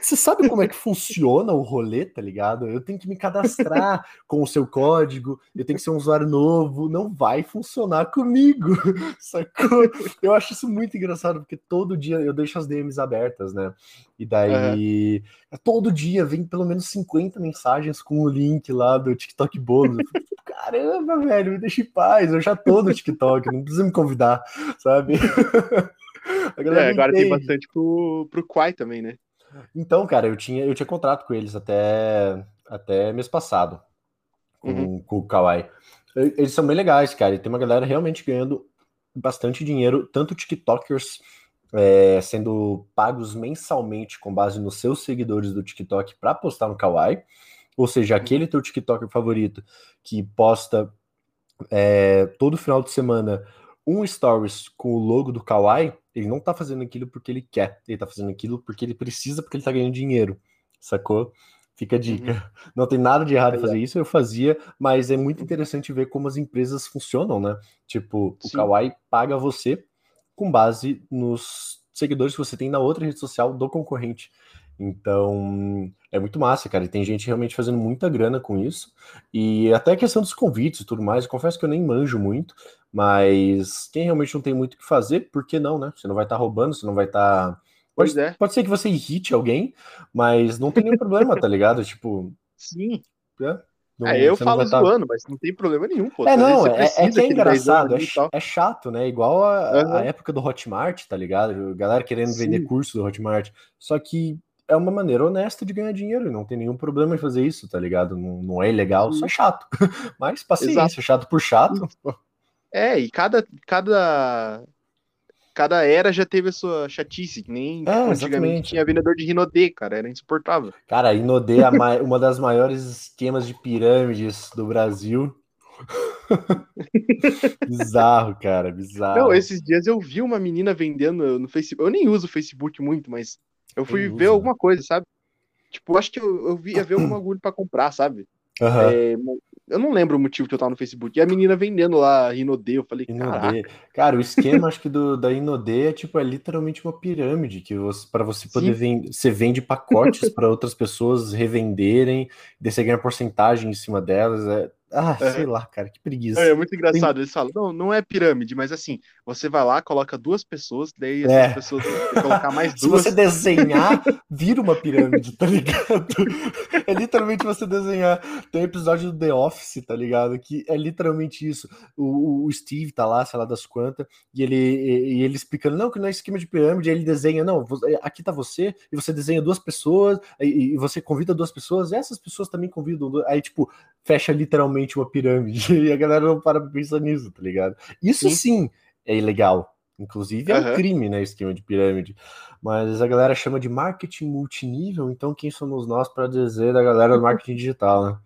você sabe como é que funciona o rolê, tá ligado? Eu tenho que me cadastrar com o seu código, eu tenho que ser um usuário novo, não vai funcionar comigo, sacou? Eu acho isso muito engraçado, porque todo dia eu deixo as DMs abertas, né? E daí, é. todo dia vem pelo menos 50 mensagens com o link lá do TikTok bônus. Caramba, velho, me deixa em paz, eu já tô no TikTok, não precisa me convidar, sabe? é, agora tem bastante pro, pro Quai também, né? Então, cara, eu tinha, eu tinha contrato com eles até, até mês passado, com, uhum. com o Kawaii. Eles são bem legais, cara, e tem uma galera realmente ganhando bastante dinheiro, tanto TikTokers é, sendo pagos mensalmente com base nos seus seguidores do TikTok para postar no Kawaii, ou seja, uhum. aquele teu TikToker favorito que posta é, todo final de semana um stories com o logo do Kawaii, ele não tá fazendo aquilo porque ele quer, ele tá fazendo aquilo porque ele precisa, porque ele tá ganhando dinheiro, sacou? Fica a dica. Uhum. Não tem nada de errado em fazer isso, eu fazia, mas é muito interessante ver como as empresas funcionam, né? Tipo, Sim. o Kawaii paga você com base nos seguidores que você tem na outra rede social do concorrente. Então, É muito massa, cara. E tem gente realmente fazendo muita grana com isso. E até a questão dos convites e tudo mais. Confesso que eu nem manjo muito, mas quem realmente não tem muito o que fazer, por que não, né? Você não vai estar tá roubando, você não vai estar. Tá... Pode, é. pode ser que você irrite alguém, mas não tem nenhum problema, tá ligado? Tipo. Sim. É. Não, é, eu falo tá zoando, tá... mas não tem problema nenhum, pô. É, não, é, é, que é engraçado, é, é, chato, né? Igual a, uhum. a, época do Hotmart, tá ligado? Galera querendo Sim. vender curso do Hotmart. Só que é uma maneira honesta de ganhar dinheiro, não tem nenhum problema em fazer isso, tá ligado? Não, não é ilegal, só é chato. Mas paciência, Exato. chato por chato. É, e cada, cada cada era já teve a sua chatice, que nem é, antigamente exatamente. tinha vendedor de Rinodê, cara, era insuportável. Cara, Rinodê é uma das maiores esquemas de pirâmides do Brasil. bizarro, cara, bizarro. Não, esses dias eu vi uma menina vendendo no Facebook. Eu nem uso o Facebook muito, mas eu fui ver alguma coisa, sabe? Tipo, acho que eu, eu ia ver algum agulho pra comprar, sabe? Uhum. É, eu não lembro o motivo que eu tava no Facebook. E a menina vendendo lá Rinodê, eu falei, Inodê. Cara, o esquema, acho que do, da Inodê é tipo, é literalmente uma pirâmide, que você, para você poder vender, você vende pacotes para outras pessoas revenderem, daí você ganha porcentagem em cima delas. É, ah, é. sei lá, cara, que preguiça. É, é muito engraçado. Tem... Eles falam, não, não é pirâmide, mas assim, você vai lá, coloca duas pessoas, daí essas é. pessoas colocar mais duas. Se você desenhar, vira uma pirâmide, tá ligado? É literalmente você desenhar. Tem um episódio do The Office, tá ligado? Que é literalmente isso. O, o Steve tá lá, sei lá das quantas, e ele, e, e ele explicando, não, que não é esquema de pirâmide, aí ele desenha, não, aqui tá você, e você desenha duas pessoas, e, e você convida duas pessoas, e essas pessoas também convidam. Aí, tipo, fecha literalmente uma pirâmide. E a galera não para pra pensar nisso, tá ligado? Isso sim, sim é ilegal. Inclusive é uhum. um crime, né? Esquema de pirâmide. Mas a galera chama de marketing multinível, então quem somos nós para dizer da galera do marketing digital, né?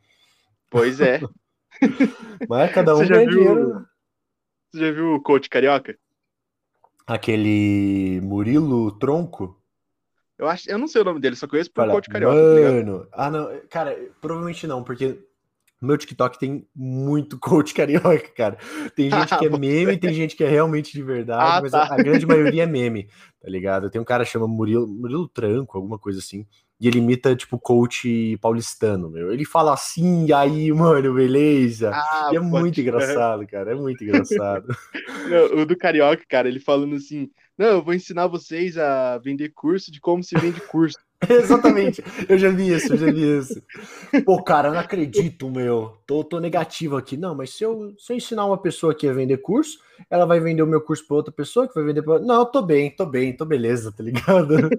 Pois é. Mas cada um Você já viu... dinheiro. Você já viu o coach carioca? Aquele Murilo Tronco? Eu acho, eu não sei o nome dele, só conheço por Olha, coach carioca. Tá mano, tá ah não, cara, provavelmente não, porque no meu TikTok tem muito coach carioca, cara. Tem gente que é meme, tem gente que é realmente de verdade, ah, mas tá. a, a, grande maioria é meme, tá ligado? Tem um cara que chama Murilo, Murilo Tranco, alguma coisa assim, e ele imita, tipo, coach paulistano, meu. Ele fala assim, e aí, mano, beleza? Ah, e é muito engraçado, cara, é muito engraçado. Não, o do carioca, cara, ele falando assim, não, eu vou ensinar vocês a vender curso de como se vende curso. Exatamente. Eu já vi isso, eu já vi isso. Pô, cara, eu não acredito, meu. Tô, tô negativo aqui. Não, mas se eu, se eu ensinar uma pessoa aqui a vender curso, ela vai vender o meu curso para outra pessoa que vai vender para. Não, tô bem, tô bem, tô beleza, tá ligado?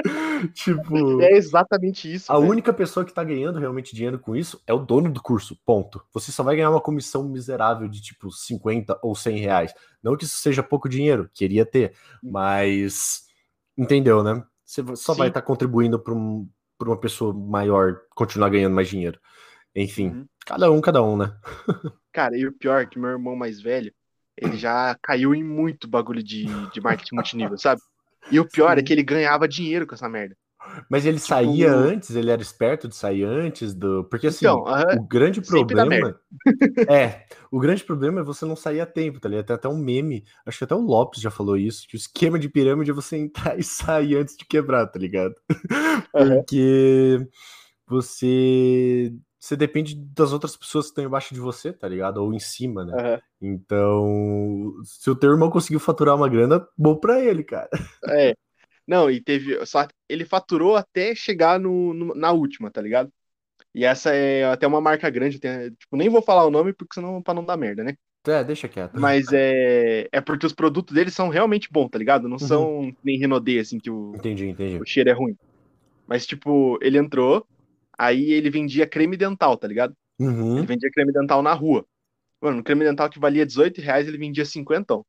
tipo. É exatamente isso. A única pessoa que tá ganhando realmente dinheiro com isso é o dono do curso. Ponto. Você só vai ganhar uma comissão miserável de tipo 50 ou 100 reais. Não que isso seja pouco dinheiro, queria ter, mas. Entendeu, né? Você só Sim. vai estar tá contribuindo para um, uma pessoa maior continuar ganhando mais dinheiro. Enfim, uhum. cada um, cada um, né? Cara, e o pior é que meu irmão mais velho, ele já caiu em muito bagulho de, de marketing multinível, sabe? E o pior é Sim. é que ele ganhava dinheiro com essa merda. Mas ele tipo... saía antes, ele era esperto de sair antes do. Porque assim, então, uh, o grande problema. é, o grande problema é você não sair a tempo, tá ligado? Tem até um meme, acho que até o Lopes já falou isso, que o esquema de pirâmide é você entrar e sair antes de quebrar, tá ligado? Porque você. Você depende das outras pessoas que estão embaixo de você, tá ligado? Ou em cima, né? Uhum. Então, se o teu irmão conseguiu faturar uma grana, bom pra ele, cara. É, não, e teve. Só ele faturou até chegar no, no, na última, tá ligado? E essa é até uma marca grande. Tipo, nem vou falar o nome, porque senão pra não dar merda, né? É, deixa quieto. Mas é, é porque os produtos deles são realmente bons, tá ligado? Não uhum. são nem Renaudet, assim, que o, entendi, entendi. o cheiro é ruim. Mas, tipo, ele entrou, aí ele vendia creme dental, tá ligado? Uhum. Ele vendia creme dental na rua. Mano, creme dental que valia 18 reais, ele vendia 50.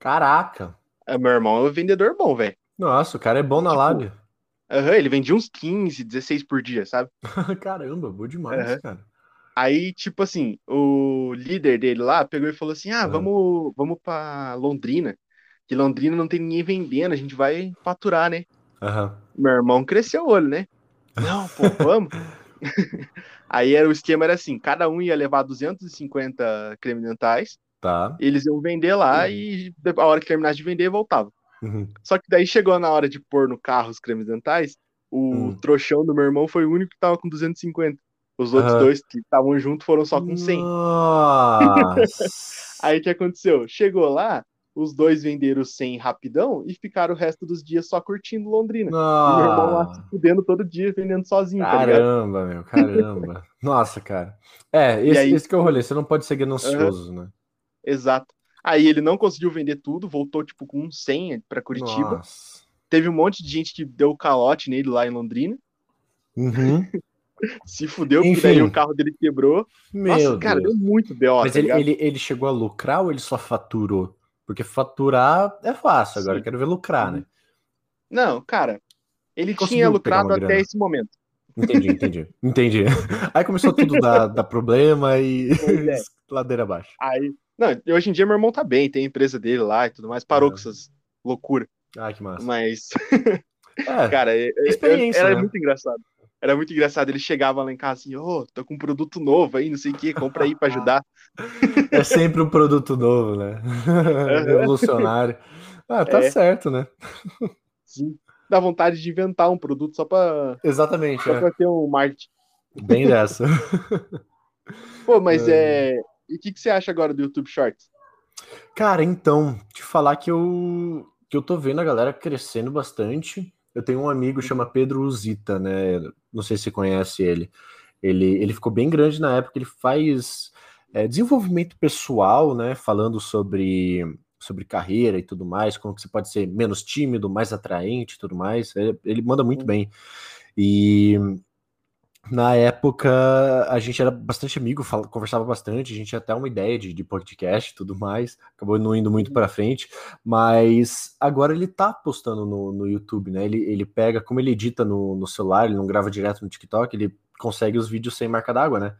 Caraca! É, meu irmão é um vendedor bom, velho. Nossa, o cara é bom na tipo, lábia. Uhum, ele vendia uns 15, 16 por dia, sabe? Caramba, bom demais, uhum. cara. Aí, tipo assim, o líder dele lá pegou e falou assim: ah, uhum. vamos, vamos pra Londrina. Que Londrina não tem ninguém vendendo, a gente vai faturar, né? Meu irmão cresceu o olho, né? Não, pô, vamos. Aí era, o esquema era assim: cada um ia levar 250 creme dentais. Tá. Eles iam vender lá uhum. e a hora que terminasse de vender, voltava. Uhum. Só que daí chegou na hora de pôr no carro os cremes dentais, o hum. trouxão do meu irmão foi o único que tava com 250. Os outros uhum. dois que estavam juntos foram só com 100. Aí o que aconteceu? Chegou lá, os dois venderam 100 rapidão e ficaram o resto dos dias só curtindo Londrina. Ah. E meu irmão lá se fudendo todo dia, vendendo sozinho. Tá caramba, tá meu, caramba. Nossa, cara. É, esse, aí... esse que é o rolê, você não pode ser ganancioso, uhum. né? Exato. Aí ele não conseguiu vender tudo, voltou tipo com 100 para Curitiba. Nossa. Teve um monte de gente que deu calote nele lá em Londrina. Uhum. se fudeu, Enfim. porque daí o carro dele quebrou. Meu Nossa, cara, deu muito B.O. Mas tá ele, ele, ele, chegou a lucrar ou ele só faturou? Porque faturar é fácil, agora eu quero ver lucrar, né? Não, cara, ele Conseguiu tinha lucrado até grana. esse momento. Entendi, entendi. entendi. Aí começou tudo a dar problema e é. ladeira abaixo. Aí, não, hoje em dia meu irmão tá bem, tem a empresa dele lá e tudo mais, parou é. com essas loucuras. Ah, que massa. Mas, é, cara, é, é, era né? muito engraçado. Era muito engraçado, ele chegava lá em casa assim, ô, oh, tô com um produto novo aí, não sei o que, compra aí pra ajudar. É sempre um produto novo, né? Revolucionário. Ah, tá é. certo, né? Sim. Dá vontade de inventar um produto só pra. Exatamente. Só é. pra ter um marketing. Bem dessa. Pô, mas é. é... E o que, que você acha agora do YouTube Shorts? Cara, então, te falar que eu, que eu tô vendo a galera crescendo bastante. Eu tenho um amigo chama Pedro Uzita, né? Não sei se você conhece ele. Ele, ele ficou bem grande na época, ele faz é, desenvolvimento pessoal, né? Falando sobre, sobre carreira e tudo mais, como que você pode ser menos tímido, mais atraente e tudo mais. Ele, ele manda muito uhum. bem. E na época a gente era bastante amigo, fala, conversava bastante, a gente tinha até uma ideia de, de podcast e tudo mais, acabou não indo muito para frente, mas agora ele tá postando no, no YouTube, né? Ele, ele pega, como ele edita no, no celular, ele não grava direto no TikTok, ele consegue os vídeos sem marca d'água, né?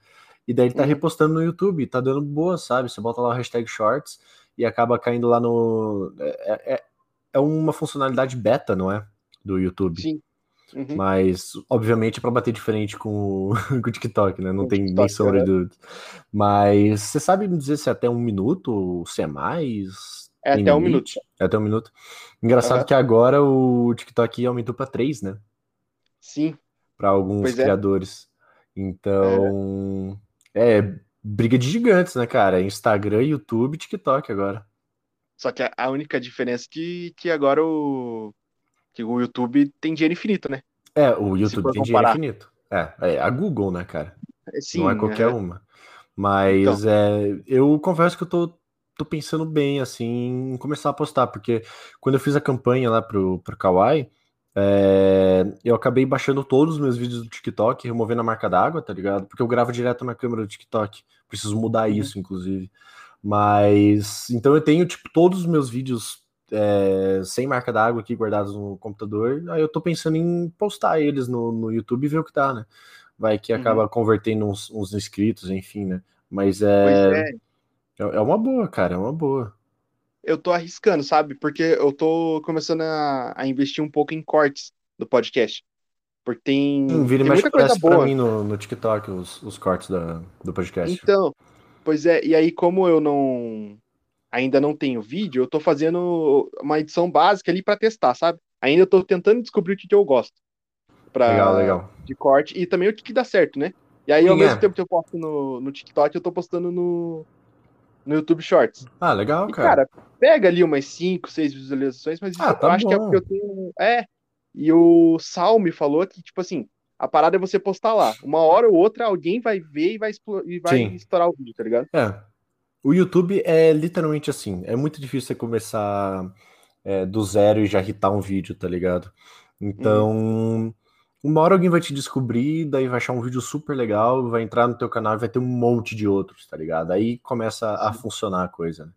E daí ele tá uhum. repostando no YouTube, tá dando boa, sabe? Você bota lá o hashtag shorts e acaba caindo lá no. É, é, é uma funcionalidade beta, não é? Do YouTube. Sim. Uhum. Mas, obviamente, é para bater de frente com, com o TikTok, né? Não com tem TikTok, nem sombra de dúvida. Mas você sabe me dizer se é até um minuto, se é mais? É até um minuto. É até um minuto. Engraçado uhum. que agora o TikTok aumentou para três, né? Sim. Para alguns pois é. criadores. É. Então, é. é. briga de gigantes, né, cara? Instagram, YouTube, TikTok agora. Só que a única diferença é que, que agora o que o YouTube tem dinheiro infinito, né? É, o YouTube tem dinheiro infinito. É, é a Google, né, cara? É, sim, Não é qualquer é... uma. Mas então. é, eu confesso que eu tô, tô pensando bem, assim, em começar a postar, porque quando eu fiz a campanha lá pro, pro Kawaii, é, eu acabei baixando todos os meus vídeos do TikTok, removendo a marca d'água, tá ligado? Porque eu gravo direto na câmera do TikTok. Preciso mudar uhum. isso, inclusive. Mas, então eu tenho, tipo, todos os meus vídeos é, sem marca d'água aqui guardados no computador. Aí eu tô pensando em postar eles no, no YouTube e ver o que dá, né? Vai que acaba uhum. convertendo uns, uns, inscritos, enfim, né? Mas é, é. é. É uma boa, cara, é uma boa. Eu tô arriscando, sabe? Porque eu tô começando a, a investir um pouco em cortes do podcast. Porque tem, hum, vira tem muita coisa boa. pra mim no, no TikTok os, os cortes da, do podcast. Então, pois é, e aí como eu não ainda não tenho vídeo, eu tô fazendo uma edição básica ali para testar, sabe? Ainda eu tô tentando descobrir o que, que eu gosto. Pra, legal, legal. De corte e também o que, que dá certo, né? E aí, Sim, ao mesmo é. tempo que eu posto no, no TikTok, eu tô postando no, no YouTube Shorts. Ah, legal, e, cara. Cara, pega ali umas 5, 6 visualizações, mas ah, tá eu acho bom. que é porque eu tenho. É. E o Sal me falou que, tipo assim, a parada é você postar lá. Uma hora ou outra, alguém vai ver e vai, e vai estourar o vídeo, tá ligado? É. O YouTube é literalmente assim. É muito difícil você começar é, do zero e já irritar um vídeo, tá ligado? Então, hum. uma hora alguém vai te descobrir, daí vai achar um vídeo super legal, vai entrar no teu canal e vai ter um monte de outros, tá ligado? Aí começa a funcionar a coisa. Né?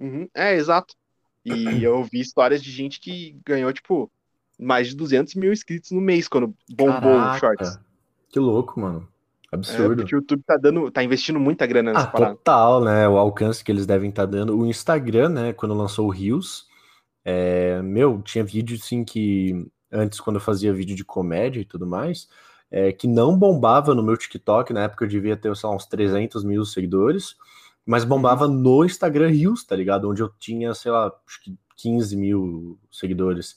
Uhum. É, exato. E eu vi histórias de gente que ganhou, tipo, mais de 200 mil inscritos no mês quando bombou o Shorts. Que louco, mano. Absurdo. É, porque o YouTube tá dando, tá investindo muita grana nessa ah, parada. Total, né? O alcance que eles devem estar tá dando. O Instagram, né, quando lançou o Reels, é, meu, tinha vídeo assim que antes, quando eu fazia vídeo de comédia e tudo mais, é, que não bombava no meu TikTok. Na época eu devia ter, sei lá, uns 300 mil seguidores. Mas bombava no Instagram Rios, tá ligado? Onde eu tinha, sei lá, acho que 15 mil seguidores.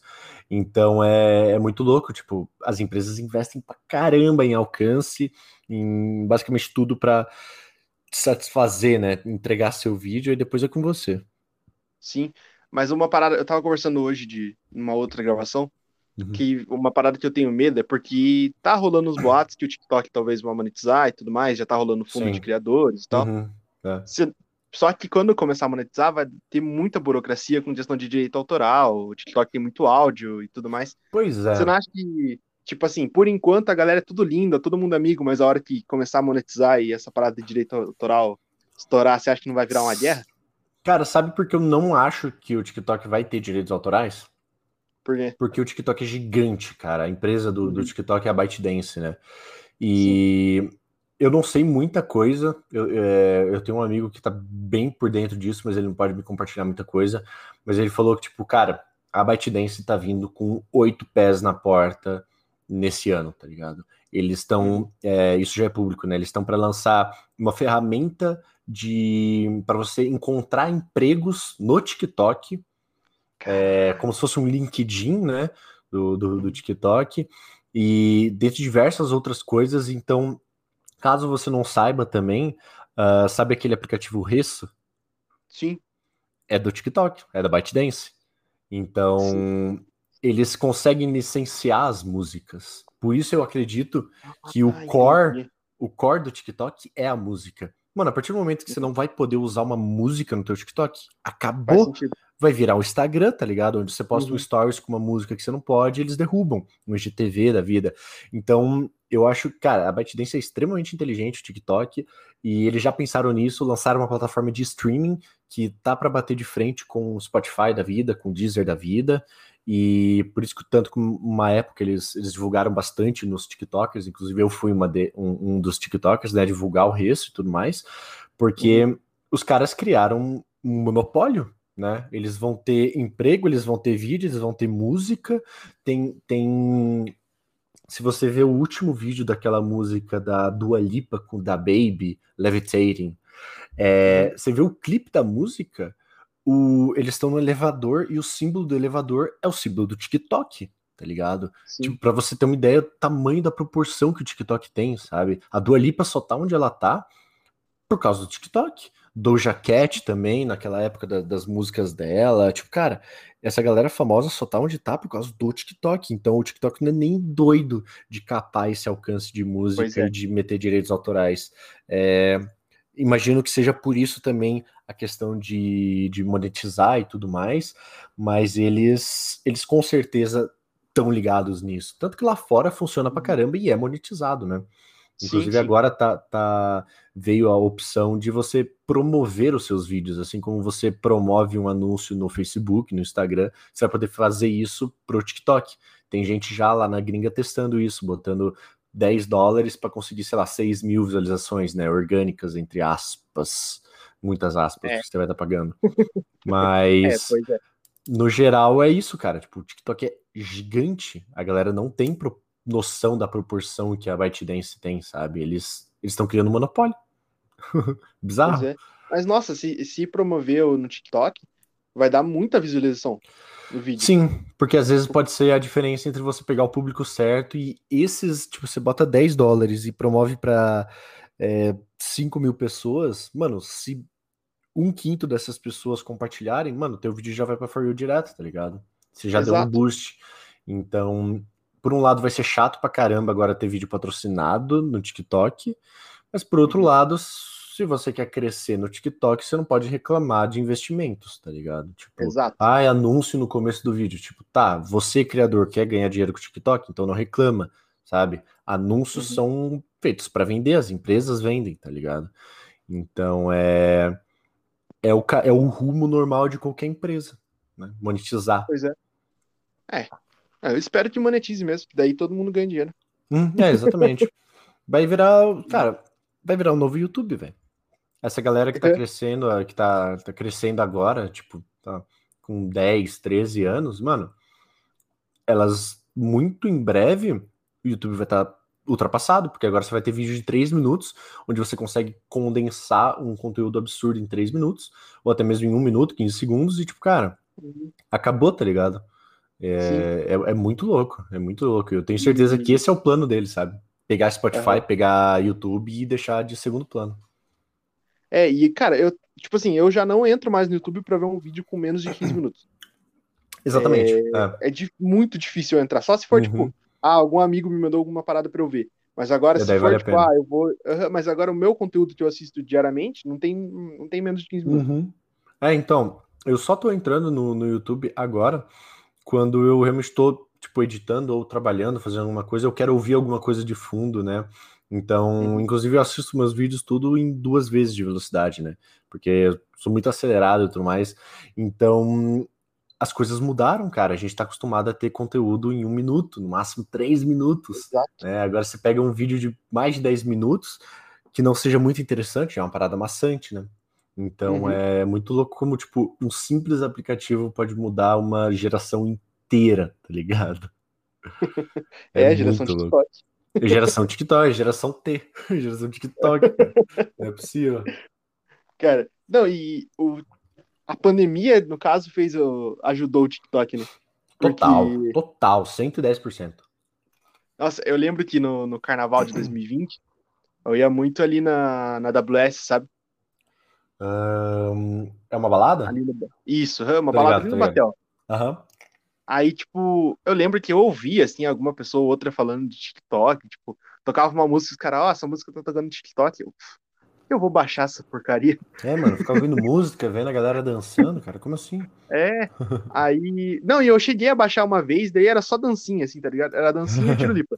Então é, é, muito louco, tipo, as empresas investem pra caramba em alcance, em basicamente tudo para satisfazer, né? Entregar seu vídeo e depois é com você. Sim, mas uma parada, eu tava conversando hoje de uma outra gravação, uhum. que uma parada que eu tenho medo é porque tá rolando os boatos que o TikTok talvez vai monetizar e tudo mais, já tá rolando fundo Sim. de criadores e tal. Uhum. É. Se, só que quando começar a monetizar, vai ter muita burocracia com questão de direito autoral, o TikTok tem muito áudio e tudo mais. Pois é. Você não acha que, tipo assim, por enquanto a galera é tudo linda, todo mundo amigo, mas a hora que começar a monetizar e essa parada de direito autoral estourar, você acha que não vai virar uma guerra? Cara, sabe por que eu não acho que o TikTok vai ter direitos autorais? Por quê? Porque o TikTok é gigante, cara. A empresa do, uhum. do TikTok é a ByteDance, né? E Sim eu não sei muita coisa. Eu, é, eu tenho um amigo que tá bem por dentro disso, mas ele não pode me compartilhar muita coisa. Mas ele falou que, tipo, cara, a ByteDance tá vindo com oito pés na porta nesse ano, tá ligado? Eles estão, é, isso já é público, né? Eles estão para lançar uma ferramenta de para você encontrar empregos no TikTok, é, como se fosse um LinkedIn, né? Do, do, do TikTok e dentre diversas outras coisas. Então Caso você não saiba também, uh, sabe aquele aplicativo Resso? Sim. É do TikTok, é da ByteDance. Então, Sim. eles conseguem licenciar as músicas. Por isso eu acredito que o core, o core do TikTok é a música. Mano, a partir do momento que você não vai poder usar uma música no teu TikTok, acabou. Vai virar o Instagram, tá ligado? Onde você posta uhum. um stories com uma música que você não pode, eles derrubam, no IGTV da vida. Então, eu acho, cara, a ByteDance é extremamente inteligente, o TikTok, e eles já pensaram nisso, lançaram uma plataforma de streaming que tá para bater de frente com o Spotify da vida, com o Deezer da vida, e por isso que tanto como uma época eles, eles divulgaram bastante nos TikTokers, inclusive eu fui uma de, um, um, dos TikTokers, né, divulgar o resto e tudo mais, porque uhum. os caras criaram um monopólio, né? Eles vão ter emprego, eles vão ter vídeo, eles vão ter música, tem, tem se você vê o último vídeo daquela música da Dua Lipa com da Baby, Levitating, é, uhum. você vê o clipe da música, o, eles estão no elevador e o símbolo do elevador é o símbolo do TikTok, tá ligado? Sim. Tipo, pra você ter uma ideia do tamanho da proporção que o TikTok tem, sabe? A Dua Lipa só tá onde ela tá por causa do TikTok. Doja Cat também, naquela época da, das músicas dela. Tipo, cara, essa galera famosa só tá onde tá por causa do TikTok. Então o TikTok não é nem doido de capar esse alcance de música é. e de meter direitos autorais. É, imagino que seja por isso também a questão de, de monetizar e tudo mais, mas eles, eles com certeza estão ligados nisso. Tanto que lá fora funciona pra uhum. caramba e é monetizado, né? Inclusive sim, sim. agora tá, tá, veio a opção de você promover os seus vídeos, assim como você promove um anúncio no Facebook, no Instagram, você vai poder fazer isso pro TikTok. Tem gente já lá na gringa testando isso, botando 10 dólares para conseguir, sei lá, 6 mil visualizações, né? Orgânicas, entre aspas. Muitas aspas é. que você vai estar tá pagando. Mas, é, é. no geral, é isso, cara. Tipo, o TikTok é gigante. A galera não tem pro noção da proporção que a ByteDance tem, sabe? Eles estão criando um monopólio. Bizarro. É. Mas, nossa, se, se promoveu no TikTok, vai dar muita visualização no vídeo. Sim, porque às vezes pode ser a diferença entre você pegar o público certo e esses, tipo, você bota 10 dólares e promove para é, 5 mil pessoas, mano, se um quinto dessas pessoas compartilharem, mano, teu vídeo já vai para For You direto, tá ligado? Você já Exato. deu um boost. Então, por um lado vai ser chato pra caramba agora ter vídeo patrocinado no TikTok, mas por outro uhum. lado, se você quer crescer no TikTok, você não pode reclamar de investimentos, tá ligado? Tipo, Exato. ah, é anúncio no começo do vídeo. Tipo, tá, você, criador, quer ganhar dinheiro com o TikTok, então não reclama, sabe? Anúncios uhum. são feitos para vender, as empresas vendem, tá ligado? Então é, é, o, é o rumo normal de qualquer empresa, né? Monetizar. Pois é. É, é, eu espero que monetize mesmo, daí todo mundo ganha dinheiro. Hum, é, exatamente. vai virar, cara, vai virar um novo YouTube, velho. Essa galera que tá é. crescendo, que tá, tá crescendo agora, tipo, tá com 10, 13 anos, mano, elas muito em breve, o YouTube vai estar tá ultrapassado, porque agora você vai ter vídeo de 3 minutos, onde você consegue condensar um conteúdo absurdo em 3 minutos, ou até mesmo em 1 minuto, 15 segundos, e tipo, cara, uhum. acabou, tá ligado? É, é, é, muito louco, é muito louco. Eu tenho certeza que esse é o plano dele, sabe? Pegar Spotify, uhum. pegar YouTube e deixar de segundo plano. É, e cara, eu, tipo assim, eu já não entro mais no YouTube para ver um vídeo com menos de 15 minutos. Exatamente. É, é. é muito difícil eu entrar. Só se for, tipo, uhum. tipo, ah, algum amigo me mandou alguma parada para eu ver. Mas agora, se for, vale tipo, ah, eu vou. Mas agora o meu conteúdo que eu assisto diariamente não tem, não tem menos de 15 minutos. Uhum. É, então, eu só tô entrando no, no YouTube agora quando eu realmente estou, tipo, editando ou trabalhando, fazendo alguma coisa, eu quero ouvir alguma coisa de fundo, né? Então, uhum. inclusive, eu assisto meus vídeos tudo em duas vezes de velocidade, né? Porque eu sou muito acelerado e tudo mais. Então, as coisas mudaram, cara. A gente está acostumado a ter conteúdo em um minuto, no máximo três minutos. Né? Agora você pega um vídeo de mais de 10 minutos que não seja muito interessante, é uma parada maçante, né? Então uhum. é muito louco como, tipo, um simples aplicativo pode mudar uma geração inteira, tá ligado? É, é geração TikTok. Louco. Geração TikTok, geração T, geração TikTok. Cara. Não é possível. Cara, não, e o a pandemia, no caso, fez o, ajudou o TikTok, né? Porque... Total, total, 110%. Nossa, eu lembro que no, no carnaval de 2020, eu ia muito ali na, na AWS, sabe? Um, é uma balada? Isso, uma tô balada ligado, ali no Batel. Uhum. Aí, tipo, eu lembro que eu ouvia, assim, alguma pessoa ou outra falando de TikTok, tipo, tocava uma música e os caras, ó, oh, essa música tá tocando no TikTok. Eu, eu vou baixar essa porcaria. É, mano, ficar ouvindo música, vendo a galera dançando, cara, como assim? É, aí. Não, e eu cheguei a baixar uma vez, daí era só dancinha, assim, tá ligado? Era dancinha e tiro lipa.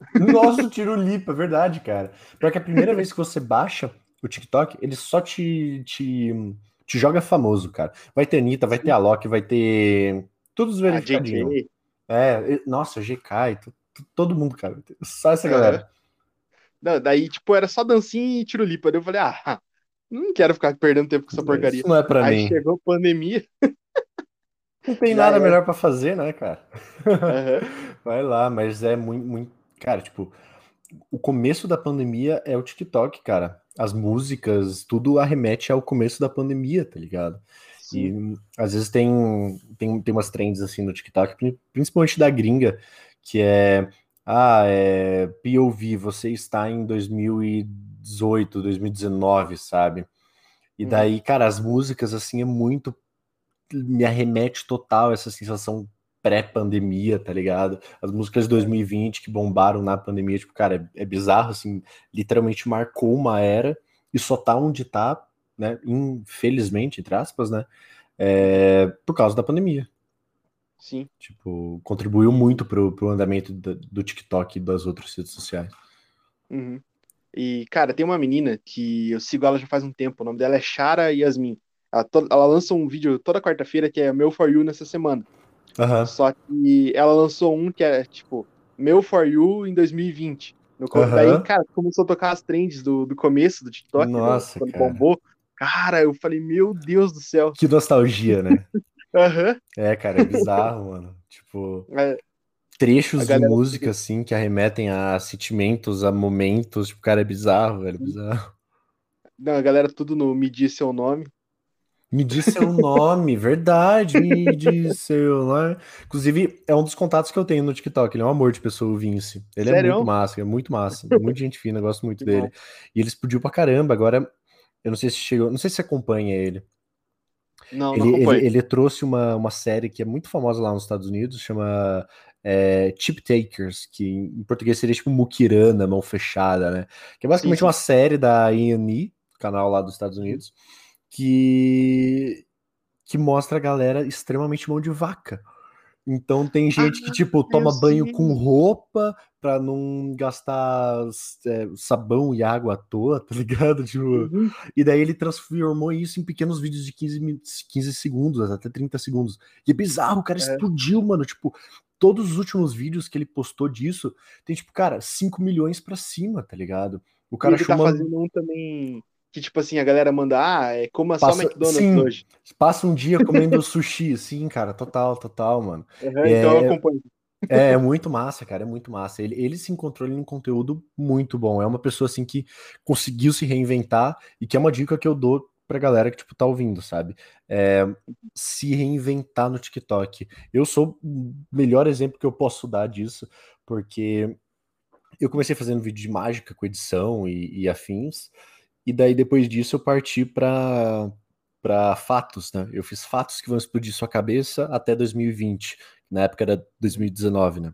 Nossa, tiro lipa, verdade, cara. Porque a primeira vez que você baixa o TikTok, ele só te, te, te joga famoso, cara. Vai ter Anitta, vai ter Alok, vai ter. Todos verificadinhos. É, nossa, GK, todo mundo, cara. Só essa galera. Não, daí, tipo, era só dancinha e tiro lipa. Daí eu falei, ah, não quero ficar perdendo tempo com essa porcaria. Isso não é pra Aí mim. chegou a pandemia. Não tem nada é. melhor para fazer, né, cara? Uhum. Vai lá, mas é muito, muito. Cara, tipo, o começo da pandemia é o TikTok, cara. As músicas, tudo arremete ao começo da pandemia, tá ligado? Sim. E às vezes tem, tem, tem umas trends assim no TikTok, principalmente da gringa, que é ah, é, POV, você está em 2018, 2019, sabe? E hum. daí, cara, as músicas, assim, é muito. Me arremete total essa sensação pré-pandemia, tá ligado? As músicas de 2020 que bombaram na pandemia, tipo, cara, é, é bizarro, assim, literalmente marcou uma era e só tá onde tá, né? Infelizmente, entre aspas, né? É, por causa da pandemia. Sim. Tipo, contribuiu muito pro, pro andamento do, do TikTok e das outras redes sociais. Uhum. E, cara, tem uma menina que eu sigo ela já faz um tempo. O nome dela é Shara Yasmin. Ela, ela lança um vídeo toda quarta-feira que é Meu For You nessa semana. Uhum. Só que ela lançou um que é, tipo, Meu For You em 2020. No, uhum. Daí, cara, começou a tocar as trends do, do começo do TikTok. Né, Nossa, né, quando cara. bombou. Cara, eu falei, meu Deus do céu. Que nostalgia, né? Uhum. É, cara, é bizarro, mano. Tipo, é. trechos de música, assim, que arremetem a sentimentos, a momentos. Tipo, cara, é bizarro, velho, é bizarro. Não, a galera tudo no Me Diz Seu Nome. Me diz seu nome, verdade, me diz seu nome. Inclusive, é um dos contatos que eu tenho no TikTok. Ele é um amor de pessoa, o Vince. Ele é Sério? é muito massa, é muito massa. Muita gente fina, gosto muito dele. E ele explodiu pra caramba. Agora, eu não sei se chegou, não sei se acompanha ele. Não, ele, não ele, ele, trouxe uma, uma série que é muito famosa lá nos Estados Unidos, chama é, Chip Takers, que em português seria tipo Mukirana, mão fechada, né? Que é basicamente sim, sim. uma série da A&E, canal lá dos Estados Unidos, que que mostra a galera extremamente mão de vaca. Então tem gente ah, que, tipo, toma banho sei. com roupa pra não gastar é, sabão e água à toa, tá ligado? Tipo, uhum. E daí ele transformou isso em pequenos vídeos de 15, 15 segundos, até 30 segundos. E é bizarro, o cara é. explodiu, mano. Tipo, todos os últimos vídeos que ele postou disso, tem, tipo, cara, 5 milhões pra cima, tá ligado? O cara ele tá fazendo um também que, tipo assim, a galera manda, ah, é como passa, só McDonald's sim, hoje. Passa um dia comendo sushi, sim, cara, total, total, mano. Uhum, é, então eu acompanho. É, é muito massa, cara, é muito massa. Ele, ele se encontrou em um conteúdo muito bom. É uma pessoa assim que conseguiu se reinventar e que é uma dica que eu dou pra galera que, tipo, tá ouvindo, sabe? É, se reinventar no TikTok. Eu sou o melhor exemplo que eu posso dar disso, porque eu comecei fazendo vídeo de mágica com edição e, e afins, e daí depois disso eu parti para para fatos, né? Eu fiz fatos que vão explodir sua cabeça até 2020. Na época era 2019, né?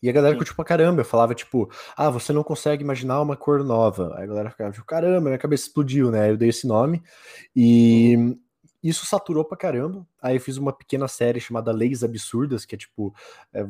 E a galera curtiu pra caramba. Eu falava, tipo, ah, você não consegue imaginar uma cor nova. Aí a galera ficava, tipo, caramba, minha cabeça explodiu, né? Eu dei esse nome. E uhum. isso saturou pra caramba. Aí eu fiz uma pequena série chamada Leis Absurdas, que é tipo, é,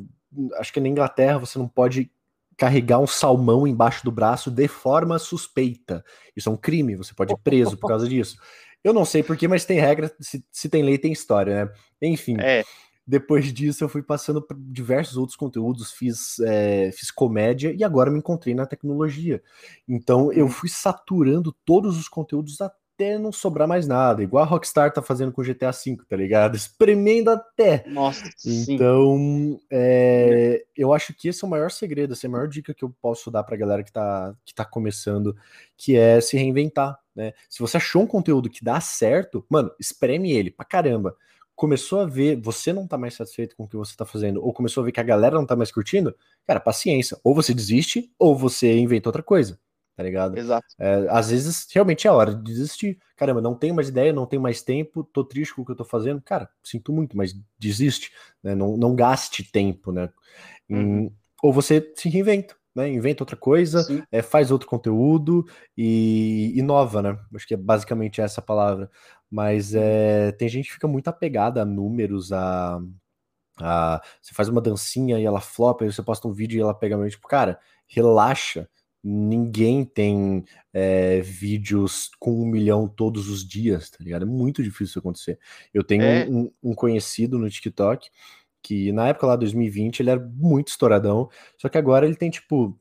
acho que na Inglaterra você não pode carregar um salmão embaixo do braço de forma suspeita. Isso é um crime, você pode ir preso por causa disso. Eu não sei porquê, mas tem regra, se, se tem lei, tem história, né? Enfim. É. Depois disso, eu fui passando por diversos outros conteúdos, fiz, é, fiz comédia e agora me encontrei na tecnologia. Então, eu uhum. fui saturando todos os conteúdos até não sobrar mais nada, igual a Rockstar tá fazendo com GTA V, tá ligado? Espremendo até. Nossa, Então, é, eu acho que esse é o maior segredo, essa é a maior dica que eu posso dar pra galera que tá, que tá começando, que é se reinventar, né? Se você achou um conteúdo que dá certo, mano, espreme ele pra caramba começou a ver, você não tá mais satisfeito com o que você tá fazendo, ou começou a ver que a galera não tá mais curtindo, cara, paciência. Ou você desiste, ou você inventa outra coisa, tá ligado? Exato. É, às vezes, realmente é a hora de desistir. Caramba, não tenho mais ideia, não tenho mais tempo, tô triste com o que eu tô fazendo. Cara, sinto muito, mas desiste, né? Não, não gaste tempo, né? Uhum. ou você se reinventa. Né, inventa outra coisa, é, faz outro conteúdo e inova, né? Acho que é basicamente essa palavra. Mas é, tem gente que fica muito apegada a números, a, a, Você faz uma dancinha e ela flopa, aí você posta um vídeo e ela pega meio tipo, cara, relaxa. Ninguém tem é, vídeos com um milhão todos os dias, tá ligado? É muito difícil isso acontecer. Eu tenho é. um, um conhecido no TikTok que na época lá, 2020, ele era muito estouradão, só que agora ele tem, tipo,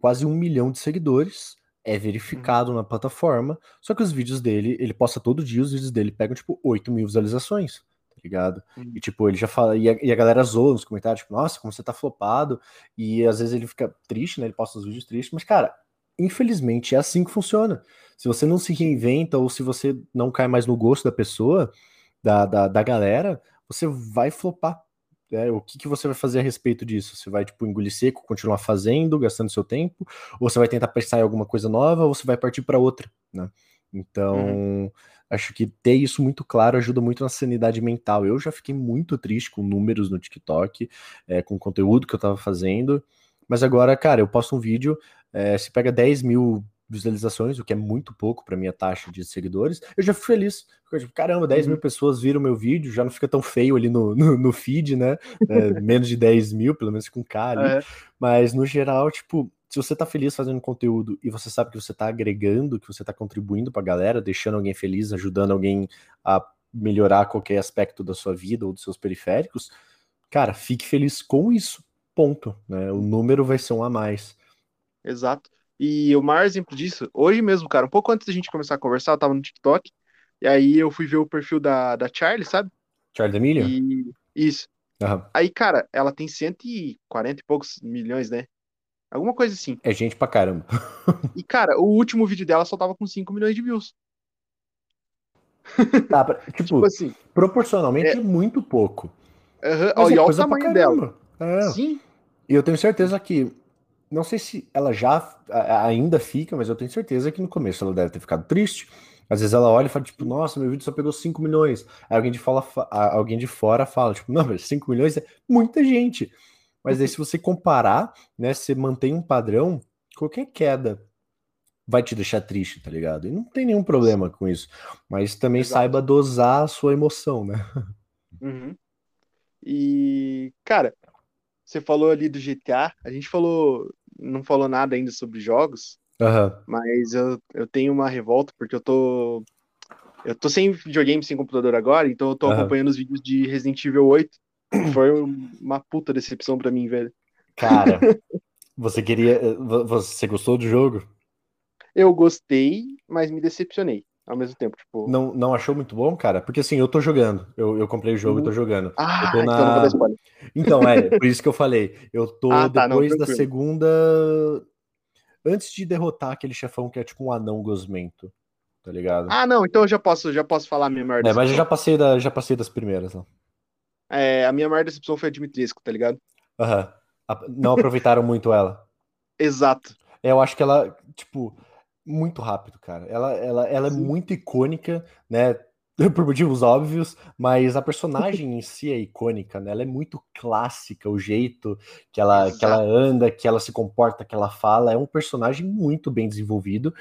quase um milhão de seguidores é verificado uhum. na plataforma, só que os vídeos dele, ele posta todo dia, os vídeos dele pegam, tipo, 8 mil visualizações, tá ligado? Uhum. E, tipo, ele já fala, e a, e a, galera zoa nos comentários, tipo, nossa, como você tá flopado, e às vezes ele fica triste, né, ele posta os vídeos tristes, mas, cara, infelizmente é assim que funciona. Se você não se reinventa, ou se você não cai mais no gosto da pessoa, da, da, da galera, você vai flopar, é, o que, que você vai fazer a respeito disso? Você vai, tipo, engolir seco, continuar fazendo, gastando seu tempo? Ou você vai tentar pensar em alguma coisa nova? Ou você vai partir para outra, né? Então, uhum. Acho que ter isso muito claro ajuda muito na sanidade mental. Eu já fiquei muito triste com números no TikTok, é, com o conteúdo que eu tava fazendo. Mas agora, cara, eu posto um vídeo, é, se pega 10 mil visualizações, o que é muito pouco para minha taxa de seguidores, eu já fico feliz. Tipo, caramba, 10 uhum. mil pessoas viram meu vídeo, já não fica tão feio ali no, no, no feed, né? É, menos de 10 mil, pelo menos com K ali. É. Mas no geral, tipo, se você tá feliz fazendo conteúdo e você sabe que você tá agregando, que você tá contribuindo pra galera, deixando alguém feliz, ajudando alguém a melhorar qualquer aspecto da sua vida ou dos seus periféricos, cara, fique feliz com isso. Ponto. Né? O número vai ser um a mais. Exato. E o maior exemplo disso, hoje mesmo, cara, um pouco antes da gente começar a conversar, eu tava no TikTok, e aí eu fui ver o perfil da, da Charlie, sabe? Charlie D'Amelio? E... Isso. Uhum. Aí, cara, ela tem 140 e poucos milhões, né? Alguma coisa assim. É gente pra caramba. e, cara, o último vídeo dela só tava com 5 milhões de views. Tá, tipo, tipo, assim, proporcionalmente é, muito pouco. Uhum. É olha o tamanho dela. É. Sim. E eu tenho certeza que não sei se ela já ainda fica, mas eu tenho certeza que no começo ela deve ter ficado triste. Às vezes ela olha e fala, tipo, nossa, meu vídeo só pegou 5 milhões. Aí alguém de, fala, alguém de fora fala, tipo, não, mas 5 milhões é muita gente. Mas aí se você comparar, né, você mantém um padrão, qualquer queda vai te deixar triste, tá ligado? E não tem nenhum problema com isso. Mas também Exato. saiba dosar a sua emoção, né? Uhum. E, cara, você falou ali do GTA, a gente falou não falou nada ainda sobre jogos, uhum. mas eu, eu tenho uma revolta porque eu tô. Eu tô sem videogame, sem computador agora, então eu tô uhum. acompanhando os vídeos de Resident Evil 8. Foi uma puta decepção para mim, velho. Cara, você queria. Você gostou do jogo? Eu gostei, mas me decepcionei. ao mesmo tempo. Tipo... Não, não achou muito bom, cara? Porque assim, eu tô jogando. Eu, eu comprei o jogo uhum. e tô uhum. jogando. Ah, tô na... então, então, é, por isso que eu falei. Eu tô ah, tá, depois não, da segunda. Antes de derrotar aquele chefão que é tipo um anão gosmento. Tá ligado? Ah, não, então eu já posso, já posso falar a minha decepção. É, mas eu já passei, da, já passei das primeiras. Não. É, a minha maior decepção foi a Dimitrescu, tá ligado? Aham. Uhum. Não aproveitaram muito ela. Exato. Eu acho que ela, tipo, muito rápido, cara. Ela, ela, ela é muito icônica, né? Por motivos óbvios, mas a personagem em si é icônica, né? Ela é muito clássica, o jeito que ela, que ela anda, que ela se comporta, que ela fala. É um personagem muito bem desenvolvido.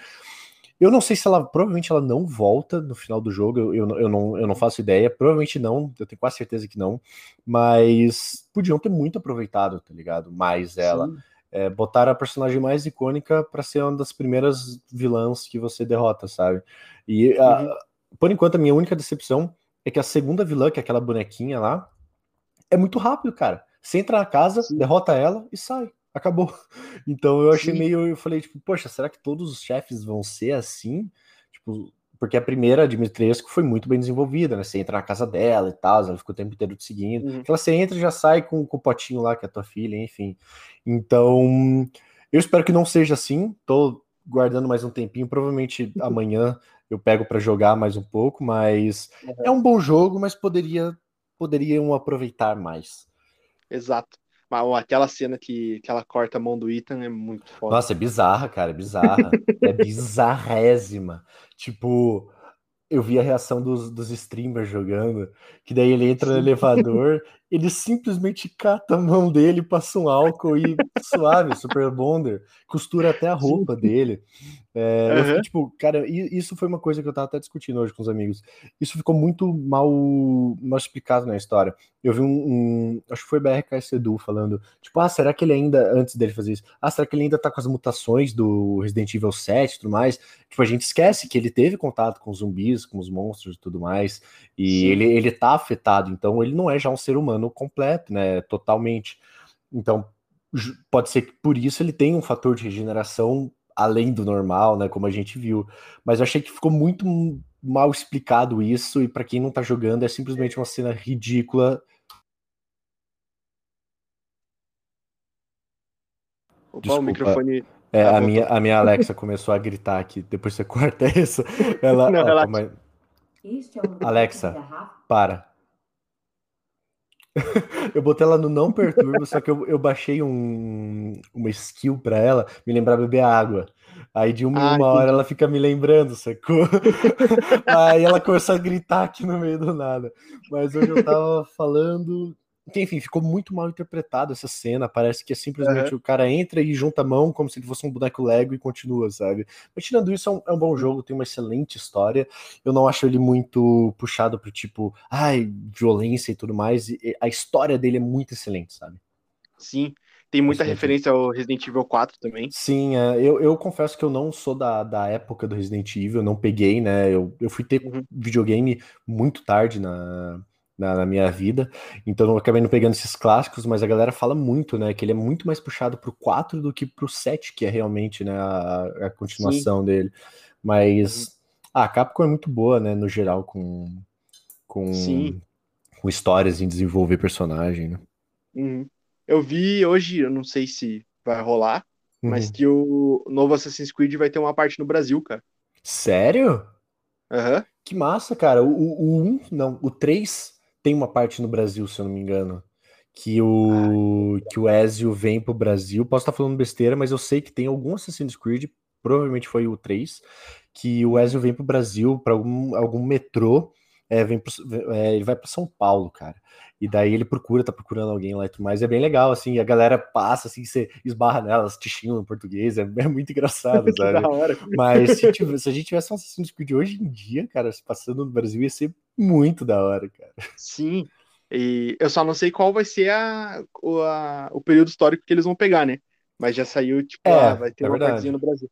Eu não sei se ela. Provavelmente ela não volta no final do jogo. Eu, eu, eu, não, eu não faço ideia. Provavelmente não. Eu tenho quase certeza que não. Mas podiam ter muito aproveitado, tá ligado? Mais ela. Sim é, botar a personagem mais icônica para ser uma das primeiras vilãs que você derrota, sabe? E a, uhum. por enquanto a minha única decepção é que a segunda vilã, que é aquela bonequinha lá, é muito rápido, cara. Você entra na casa, Sim. derrota ela e sai. Acabou. Então eu achei Sim. meio. Eu falei, tipo, poxa, será que todos os chefes vão ser assim? Tipo, porque a primeira Dimitrescu foi muito bem desenvolvida, né? Você entra na casa dela e tal, ela ficou o tempo inteiro te seguindo. Uhum. Ela você entra e já sai com, com o potinho lá, que é a tua filha, enfim. Então, eu espero que não seja assim. Tô guardando mais um tempinho, provavelmente amanhã eu pego para jogar mais um pouco, mas uhum. é um bom jogo, mas poderia poderiam aproveitar mais. Exato. Mas aquela cena que, que ela corta a mão do Ethan é muito foda. Nossa, é bizarra, cara, é bizarra. é bizarrésima. Tipo, eu vi a reação dos, dos streamers jogando, que daí ele entra no elevador, ele simplesmente cata a mão dele, passa um álcool e suave, super bonder, costura até a roupa Sim. dele. É, uhum. fiquei, tipo, cara, isso foi uma coisa que eu tava até discutindo hoje com os amigos. Isso ficou muito mal, mal explicado na história. Eu vi um, um acho que foi BRK Sedu falando, tipo, ah, será que ele ainda, antes dele fazer isso, ah, será que ele ainda tá com as mutações do Resident Evil 7 e tudo mais? Tipo, a gente esquece que ele teve contato com os zumbis, com os monstros e tudo mais, e ele, ele tá afetado, então ele não é já um ser humano completo, né, totalmente. Então, pode ser que por isso ele tenha um fator de regeneração além do normal, né? Como a gente viu. Mas eu achei que ficou muito mal explicado isso, e para quem não tá jogando, é simplesmente uma cena ridícula. Opa, Desculpa. o microfone. É, a, minha, a minha Alexa começou a gritar aqui, depois você corta isso. Ela. Não, ela... Mas... É Alexa, para. eu botei ela no não perturba, só que eu, eu baixei um, uma skill para ela me lembrar beber água. Aí de uma, ah, uma hora ela fica me lembrando, sacou? Aí ela começou a gritar aqui no meio do nada. Mas hoje eu tava falando enfim, ficou muito mal interpretado essa cena. Parece que é simplesmente uhum. o cara entra e junta a mão como se ele fosse um boneco Lego e continua, sabe? Mas tirando isso, é um, é um bom jogo, tem uma excelente história. Eu não acho ele muito puxado pro tipo, ai, violência e tudo mais. E a história dele é muito excelente, sabe? Sim. Tem muita Resident referência ao Resident Evil 4 também. Sim, é, eu, eu confesso que eu não sou da, da época do Resident Evil, não peguei, né? Eu, eu fui ter uhum. videogame muito tarde na, na, na, minha vida. Então eu acabei não pegando esses clássicos, mas a galera fala muito, né? Que ele é muito mais puxado pro 4 do que pro 7, que é realmente né, a, a continuação Sim. dele. Mas ah, a Capcom é muito boa, né? No geral, com, com, Sim. com histórias em desenvolver personagem, né? Uhum. Eu vi hoje, eu não sei se vai rolar, uhum. mas que o novo Assassin's Creed vai ter uma parte no Brasil, cara. Sério? Aham. Uhum. Que massa, cara. O, o, o 1, não, o 3 tem uma parte no Brasil, se eu não me engano, que o ah, que o Ezio vem pro Brasil. Posso estar falando besteira, mas eu sei que tem algum Assassin's Creed, provavelmente foi o 3, que o Ezio vem pro Brasil para algum, algum metrô, é, vem pro, é, ele vai para São Paulo, cara. E daí ele procura, tá procurando alguém lá e tudo mais. É bem legal, assim, a galera passa, assim, você esbarra nelas, te xingam em português, é, é muito engraçado, sabe? Mas se, se, a gente tivesse um Assassin's Creed hoje em dia, cara, se passando no Brasil, ia ser muito da hora, cara. Sim, e eu só não sei qual vai ser a, o, a, o período histórico que eles vão pegar, né? Mas já saiu, tipo, é, ah, vai ter é uma partezinha no Brasil.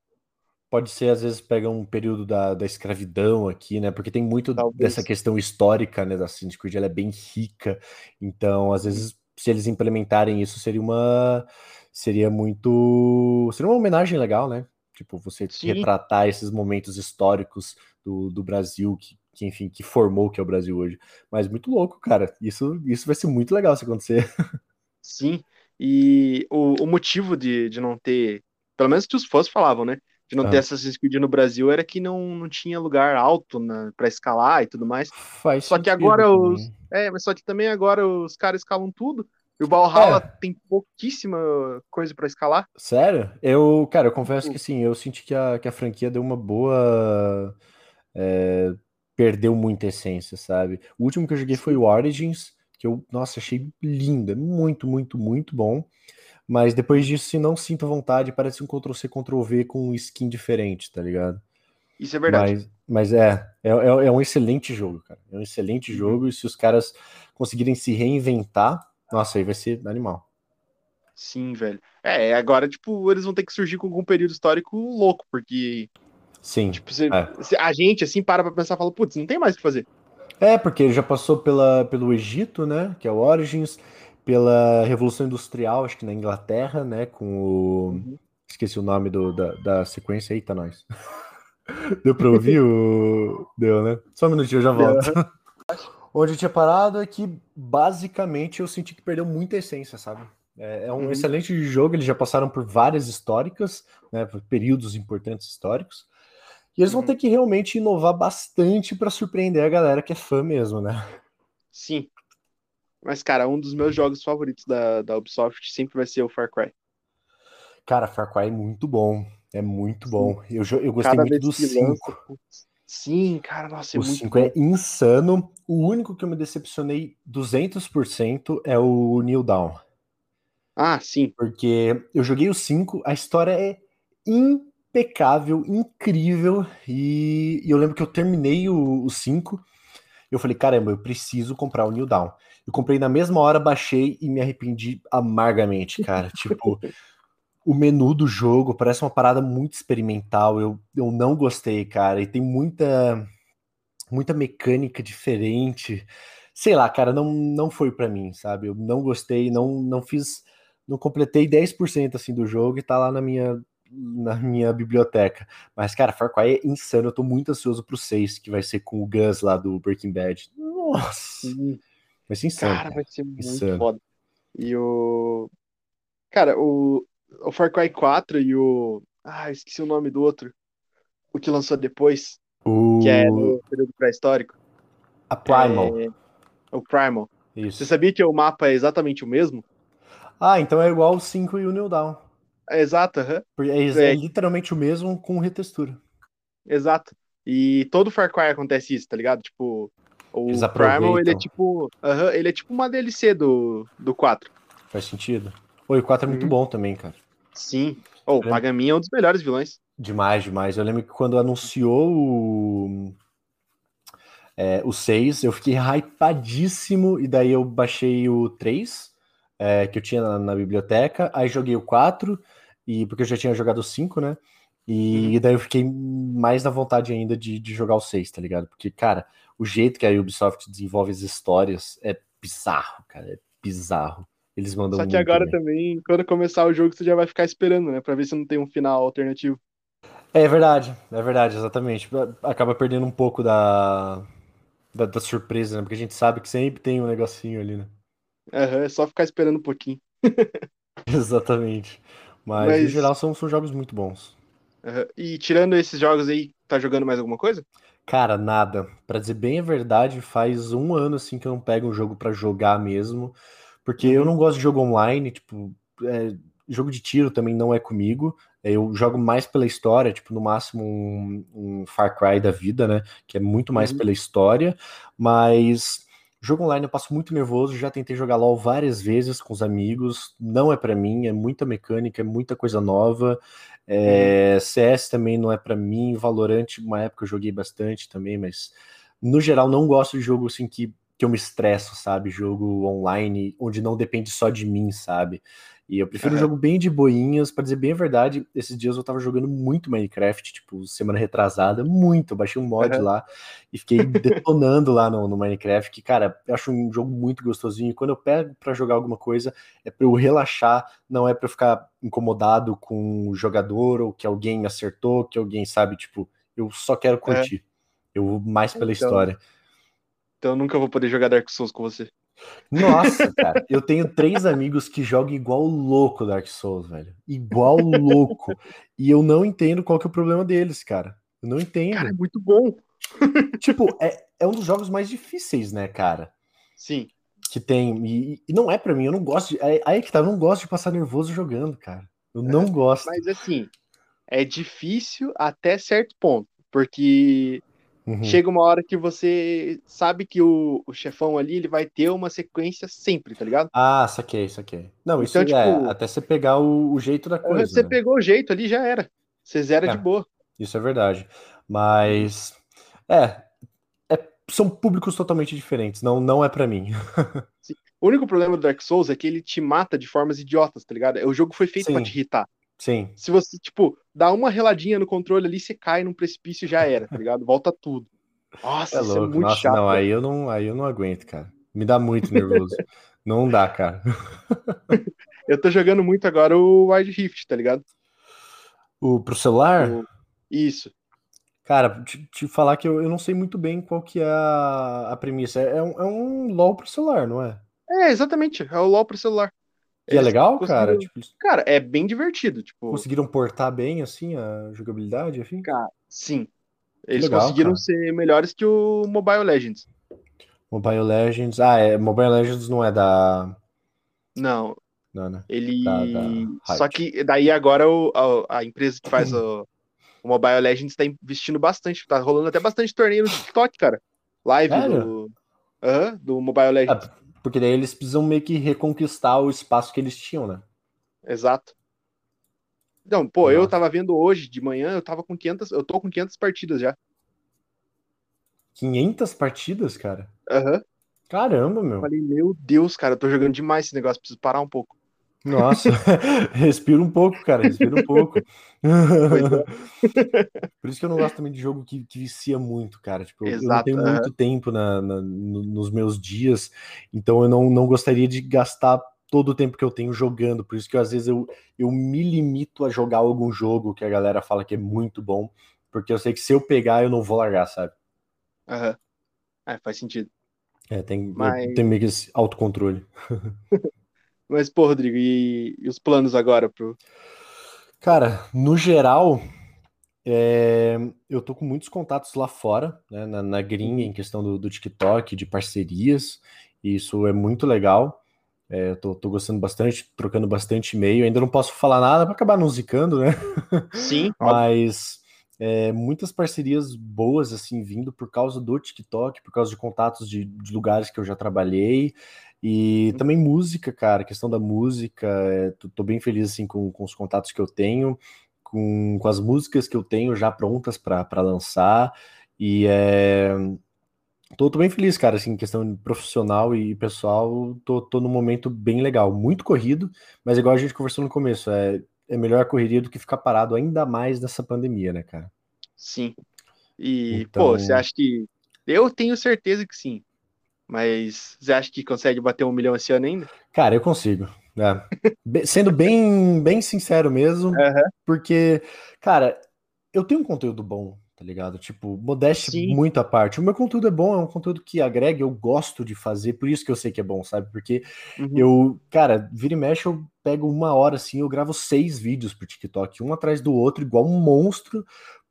Pode ser, às vezes, pega um período da, da escravidão aqui, né? Porque tem muito Talvez. dessa questão histórica, né? Da Assassin's Creed, ela é bem rica. Então, às vezes, se eles implementarem isso, seria uma. Seria muito. Seria uma homenagem legal, né? Tipo, você Sim. retratar esses momentos históricos do, do Brasil, que, que, enfim, que formou o que é o Brasil hoje. Mas muito louco, cara. Isso, isso vai ser muito legal se acontecer. Sim, e o, o motivo de, de não ter, pelo menos que os fãs falavam, né? De não ter Assassin's Creed no Brasil era que não, não tinha lugar alto para escalar e tudo mais. Faz só que agora os. É, mas só que também agora os caras escalam tudo. E o Valhalla é. tem pouquíssima coisa para escalar. Sério? Eu, cara, eu confesso que sim, eu senti que a, que a franquia deu uma boa. É, perdeu muita essência, sabe? O último que eu joguei foi o Origins, que eu, nossa, achei lindo, muito, muito, muito bom. Mas depois disso, se não sinto vontade, parece um Ctrl-C, Ctrl-V com um skin diferente, tá ligado? Isso é verdade. Mas, mas é, é, é, é um excelente jogo, cara. É um excelente uhum. jogo, e se os caras conseguirem se reinventar, nossa, aí vai ser animal. Sim, velho. É, agora, tipo, eles vão ter que surgir com algum período histórico louco, porque. Sim. Tipo, você, é. a gente, assim, para pra pensar e fala, putz, não tem mais o que fazer. É, porque ele já passou pela, pelo Egito, né? Que é o Origins, pela Revolução Industrial, acho que na Inglaterra, né? Com o. Uhum. Esqueci o nome do, da, da sequência aí, tá nós. Deu pra ouvir o. Deu, né? Só um minutinho, eu já volto. Onde eu tinha parado é que basicamente eu senti que perdeu muita essência, sabe? É, é um uhum. excelente jogo, eles já passaram por várias históricas, né, por períodos importantes históricos, e eles uhum. vão ter que realmente inovar bastante para surpreender a galera que é fã mesmo, né? Sim. Mas, cara, um dos meus jogos favoritos da, da Ubisoft sempre vai ser o Far Cry. Cara, Far Cry é muito bom. É muito bom. Eu, eu gostei Cada muito do 5. Sim, cara, nossa, é o muito 5 é insano. O único que eu me decepcionei 200% é o New Down. Ah, sim. Porque eu joguei o 5, a história é impecável, incrível, e, e eu lembro que eu terminei o 5, eu falei, caramba, eu preciso comprar o New Down. Eu comprei na mesma hora, baixei e me arrependi amargamente, cara. tipo, o menu do jogo parece uma parada muito experimental. Eu, eu não gostei, cara. E tem muita muita mecânica diferente. Sei lá, cara, não, não foi para mim, sabe? Eu não gostei, não não fiz, não completei 10% assim do jogo e tá lá na minha na minha biblioteca. Mas cara, Far Cry é insano. Eu tô muito ansioso pro 6, que vai ser com o Gus lá do Breaking Bad. Nossa. Vai ser insano. Cara, vai ser muito insano. foda. E o Cara, o o Far Cry 4 e o. Ah, esqueci o nome do outro. O que lançou depois. O... Que é no período pré-histórico. A Primal. É... O Primal. Isso. Você sabia que o mapa é exatamente o mesmo? Ah, então é igual o 5 e o New Down. Exato, uhum. é, é, literalmente o mesmo com retextura. Exato. E todo Far Cry acontece isso, tá ligado? Tipo, o Primal, ele é tipo. Ele é tipo uma DLC do, do 4. Faz sentido. Oi, o 4 é muito uhum. bom também, cara. Sim. Oh, o Pagamin é um dos melhores vilões. Demais, demais. Eu lembro que quando anunciou o, é, o 6, eu fiquei hypadíssimo, e daí eu baixei o 3, é, que eu tinha na, na, biblioteca, aí joguei o 4, e, porque eu já tinha jogado o 5, né? E, uhum. daí eu fiquei mais na vontade ainda de, de jogar o 6, tá ligado? Porque, cara, o jeito que a Ubisoft desenvolve as histórias é bizarro, cara. É bizarro. Eles mandam Só que agora bem. também, quando começar o jogo, você já vai ficar esperando, né? Pra ver se não tem um final alternativo. É verdade, é verdade, exatamente. Acaba perdendo um pouco da, da, da surpresa, né? Porque a gente sabe que sempre tem um negocinho ali, né? Uhum, é só ficar esperando um pouquinho. exatamente. Mas, Mas, em geral são, são jogos muito bons. Uhum. E tirando esses jogos aí, tá jogando mais alguma coisa? Cara, nada. Pra dizer bem a verdade, faz um ano assim que eu não pego um jogo para jogar mesmo. Porque eu não gosto de jogo online, tipo, é, jogo de tiro também não é comigo. Eu jogo mais pela história, tipo, no máximo um, um Far Cry da vida, né? Que é muito mais uhum. pela história. Mas jogo online eu passo muito nervoso. Já tentei jogar LOL várias vezes com os amigos. Não é para mim, é muita mecânica, é muita coisa nova. É, uhum. CS também não é para mim. Valorant, uma época eu joguei bastante também, mas no geral não gosto de jogo assim que que eu me estresso, sabe? Jogo online, onde não depende só de mim, sabe? E eu prefiro uhum. um jogo bem de boinhas, para dizer bem a verdade, esses dias eu tava jogando muito Minecraft, tipo, semana retrasada, muito. Eu baixei um mod uhum. lá e fiquei detonando lá no, no, Minecraft, que, cara, eu acho um jogo muito gostosinho. E quando eu pego para jogar alguma coisa, é para eu relaxar, não é para ficar incomodado com o jogador ou que alguém acertou, que alguém sabe, tipo, eu só quero é. curtir. É. Eu vou mais pela então, história. Então eu nunca vou poder jogar Dark Souls com você. Nossa, cara, eu tenho três amigos que jogam igual louco Dark Souls, velho. Igual louco. E eu não entendo qual que é o problema deles, cara. Eu não entendo. Cara, é muito bom. tipo, é, é um dos jogos mais difíceis, né, cara? Sim. Que tem. E, e não é para mim, eu não gosto de. Aí que tá, eu não gosto de passar nervoso jogando, cara. Eu não é, gosto. Mas assim, é difícil até certo ponto. Porque Uhum. Chega uma hora que você sabe que o, o, chefão ali ele vai ter uma sequência sempre, tá ligado? Ah, saquei, saquei. Não, isso então, é tipo, até você pegar o, o jeito da coisa. Você né? pegou o jeito ali, já era. Você zera é, de boa. Isso é verdade. Mas é, é são públicos totalmente diferentes. Não, não é para mim. o único problema do Dark Souls é que ele te mata de formas idiotas, tá ligado? O jogo foi feito para te irritar. Sim. Se você, tipo, dá uma reladinha no controle ali, você cai num precipício e já era, tá ligado? Volta tudo. Nossa, é isso é muito Nossa, chato. Não, aí eu não, aí eu não aguento, cara. Me dá muito nervoso. não dá, cara. eu tô jogando muito agora o Wild Rift, tá ligado? O pro celular? O... Isso. Cara, te, te, falar que eu, eu não sei muito bem qual que é a, a premissa. É, é, um, é um LOL pro celular, não é? É, exatamente. É o LOL pro celular. E é legal, cara? Tipo... Cara, é bem divertido. Tipo... Conseguiram portar bem, assim, a jogabilidade, enfim? Cara, sim. Eles legal, conseguiram cara. ser melhores que o Mobile Legends. Mobile Legends... Ah, é, Mobile Legends não é da... Não. Não, né? Ele... Da, da Só que daí agora o, a, a empresa que faz o, o, Mobile Legends tá investindo bastante. Tá rolando até bastante torneio no TikTok, cara. Live do, uh, do Mobile Legends. Ah, porque daí eles precisam meio que reconquistar o espaço que eles tinham, né? Exato. Não, pô, eu tava vendo hoje de manhã, eu tava com 500, eu tô com 500 partidas já. 500 partidas, cara? Aham. Uhum. Caramba, meu. Eu falei, meu Deus, cara, eu tô jogando demais esse negócio, preciso parar um pouco. Nossa, respira um pouco, cara, respira um pouco. É. Por isso que eu não gosto também de jogo que, que vicia muito, cara. Tipo, Exato, eu não tenho muito tempo na, na, nos meus dias, então eu não, não gostaria de gastar todo o tempo que eu tenho jogando. Por isso que às vezes eu, eu me limito a jogar algum jogo que a galera fala que é muito bom, porque eu sei que se eu pegar eu não vou largar, sabe? Aham. Uhum. É, faz sentido. É, tem, Mas... tem meio que esse autocontrole. Mas, pô, Rodrigo, e, e os planos agora pro. Cara, no geral, é, eu tô com muitos contatos lá fora, né, na, na gringa, em questão do, do, TikTok, de parcerias, e isso é muito legal. É, tô, tô, gostando bastante, trocando bastante e-mail. Ainda não posso falar nada para acabar não zicando, né? Sim. Mas é, muitas parcerias boas, assim, vindo por causa do TikTok, por causa de contatos de, de lugares que eu já trabalhei. E também música, cara, questão da música, é, tô, tô, bem feliz assim com, com os contatos que eu tenho, com, com as músicas que eu tenho já prontas para lançar. E é, tô, tô, bem feliz, cara, assim, questão profissional e pessoal, tô, tô num momento bem legal, muito corrido, mas igual a gente conversou no começo, é, é melhor a correria do que ficar parado ainda mais nessa pandemia, né, cara? Sim. E, então... pô, você acha que. Eu tenho certeza que sim. Mas você acha que consegue bater um milhão esse ano ainda? Cara, eu consigo. É. Sendo bem, bem sincero mesmo, uhum. porque, cara, eu tenho um conteúdo bom, tá ligado? Tipo, modéstia Sim. muito à parte. O meu conteúdo é bom, é um conteúdo que agrega, eu gosto de fazer, por isso que eu sei que é bom, sabe? Porque uhum. eu, cara, vira e mexe, eu pego uma hora assim, eu gravo seis vídeos pro TikTok, um atrás do outro, igual um monstro,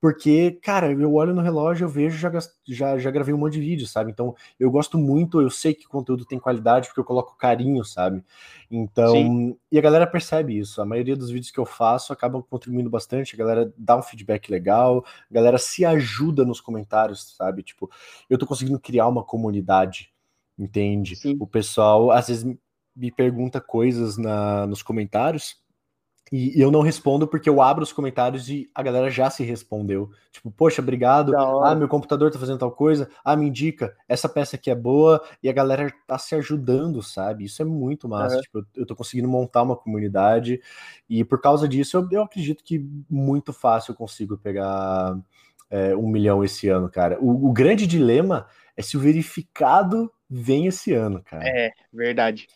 porque, cara, eu olho no relógio, eu vejo, já, já, já gravei um monte de vídeo, sabe? Então, eu gosto muito, eu sei que o conteúdo tem qualidade, porque eu coloco carinho, sabe? Então, Sim. e a galera percebe isso. A maioria dos vídeos que eu faço acabam contribuindo bastante, a galera dá um feedback legal, a galera se ajuda nos comentários, sabe? Tipo, eu tô conseguindo criar uma comunidade, entende? Sim. O pessoal, às vezes, me pergunta coisas na, nos comentários E eu não respondo porque eu abro os comentários e a galera já se respondeu. Tipo, poxa, obrigado. Ah, meu computador tá fazendo tal coisa. Ah, me indica, essa peça aqui é boa. E a galera tá se ajudando, sabe? Isso é muito massa. Tipo, eu tô conseguindo montar uma comunidade. E por causa disso, eu, eu acredito que muito fácil eu consigo pegar é, um milhão esse ano, cara. O, o grande dilema é se o verificado vem esse ano, cara. É, verdade.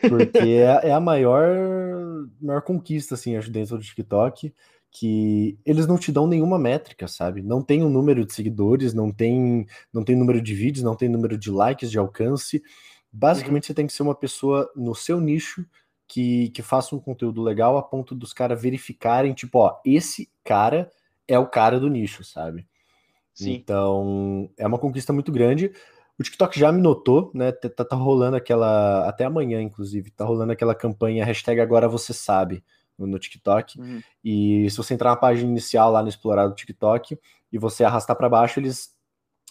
Porque é, é, a maior, maior conquista, assim, acho, dentro do TikTok, que eles não te dão nenhuma métrica, sabe? Não tem o um número de seguidores, não tem, não tem número de vídeos, não tem número de likes, de alcance. Basicamente, uhum. você tem que ser uma pessoa no seu nicho que, que faça um conteúdo legal a ponto dos caras verificarem, tipo, ó, esse cara é o cara do nicho, sabe? Sim. Então, é uma conquista muito grande. O TikTok já me notou, né? Tá, tá, rolando aquela. Até amanhã, inclusive, tá rolando aquela campanha hashtag agora você sabe no, TikTok. Uhum. E se você entrar na página inicial lá no explorar do TikTok e você arrastar para baixo, eles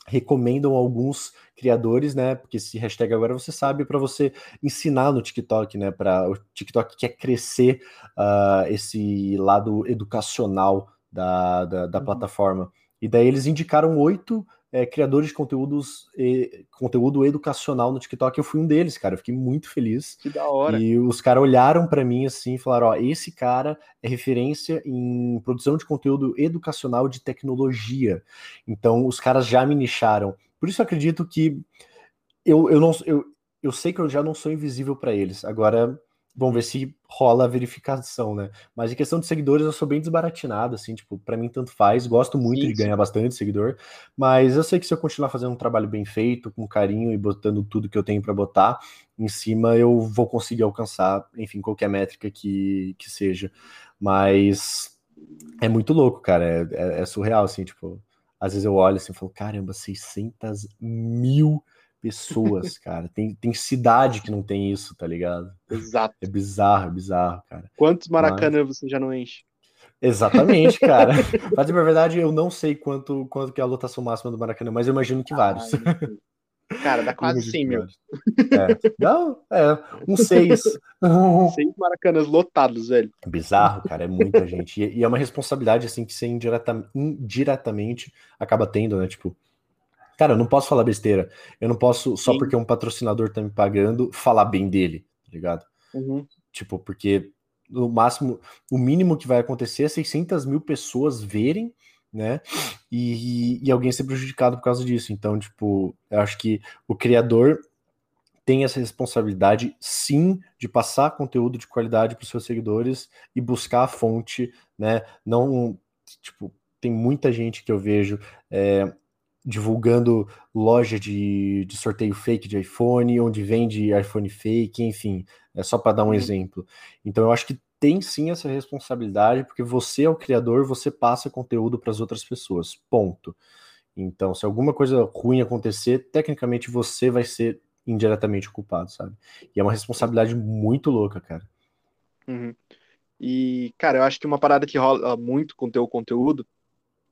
recomendam alguns criadores, né? Porque esse hashtag agora você sabe para você ensinar no TikTok, né? Para o TikTok quer crescer uh, esse lado educacional da, da, da uhum. plataforma. E daí eles indicaram oito é, criadores de conteúdos, e, conteúdo educacional no TikTok. Eu fui um deles, cara. Eu fiquei muito feliz. Que da hora. E os caras olharam para mim assim e falaram: ó, esse cara é referência em produção de conteúdo educacional de tecnologia. Então os caras já me nicharam. Por isso eu acredito que eu, eu não eu, eu sei que eu já não sou invisível para eles. Agora Vamos ver se rola a verificação, né? Mas em questão de seguidores, eu sou bem desbaratinado, assim, tipo, para mim tanto faz. Gosto muito sim, de ganhar bastante seguidor, mas eu sei que se eu continuar fazendo um trabalho bem feito, com carinho e botando tudo que eu tenho para botar em cima, eu vou conseguir alcançar, enfim, qualquer métrica que, que seja. Mas é muito louco, cara. É, é, é surreal, assim, tipo, às vezes eu olho assim e falo, caramba, 600 mil pessoas, cara. Tem, tem cidade que não tem isso, tá ligado? Exato. É bizarro, é bizarro, cara. Quantos Maracanã Mas... você já não enche? Exatamente, cara. Mas, na verdade, eu não sei quanto, quanto que é a lotação máxima do Maracanã, mas eu imagino que vários. cara, dá quase 100 mil. É. Não, é, um seis. Seis Maracanãs lotados, velho. Bizarro, cara, é muita gente. E, e é uma responsabilidade, assim, que você indireta, indiretamente acaba tendo, né? Tipo, Cara, eu não posso falar besteira. Eu não posso, só Sim. porque um patrocinador tá me pagando, falar bem dele, tá ligado? Uhum. Tipo, porque no máximo, o mínimo que vai acontecer é 600 mil pessoas verem, né? E, e, alguém ser prejudicado por causa disso. Então, tipo, eu acho que o criador tem essa responsabilidade, sim, de passar conteúdo de qualidade para os seus seguidores e buscar a fonte, né? Não, tipo, tem muita gente que eu vejo é, divulgando loja de, de sorteio fake de iPhone, onde vende iPhone fake, enfim, é só para dar um uhum. exemplo. Então eu acho que tem sim essa responsabilidade, porque você é o criador, você passa conteúdo para as outras pessoas. Ponto. Então, se alguma coisa ruim acontecer, tecnicamente você vai ser indiretamente culpado, sabe? E é uma responsabilidade muito louca, cara. Uhum. E, cara, eu acho que uma parada que rola muito com o teu conteúdo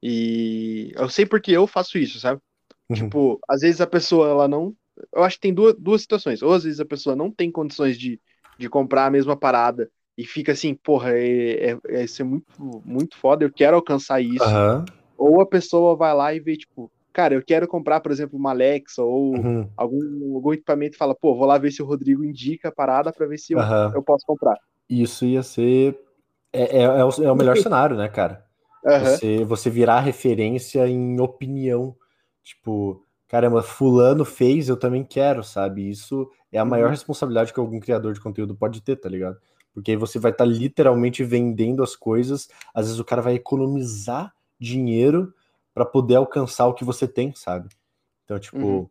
e eu sei porque eu faço isso, sabe? Uhum. Tipo, às vezes a pessoa, ela não. Eu acho que tem duas, duas situações. Ou às vezes a pessoa não tem condições de, de comprar a mesma parada e fica assim, porra, é, é, é isso é muito, muito foda, eu quero alcançar isso. Uhum. Ou a pessoa vai lá e vê, tipo, cara, eu quero comprar, por exemplo, uma Alexa ou uhum. algum, algum equipamento e fala, pô, vou lá ver se o Rodrigo indica a parada para ver se eu, eu posso comprar. Isso ia ser. É, é, é, o, é o melhor cenário, né, cara? Uhum. Você, você virar referência em opinião. Tipo, caramba, fulano fez, eu também quero, sabe? Isso é a maior uhum. responsabilidade que algum criador de conteúdo pode ter, tá ligado? Porque aí você vai estar tá literalmente vendendo as coisas, às vezes o cara vai economizar dinheiro para poder alcançar o que você tem, sabe? Então, tipo, uhum.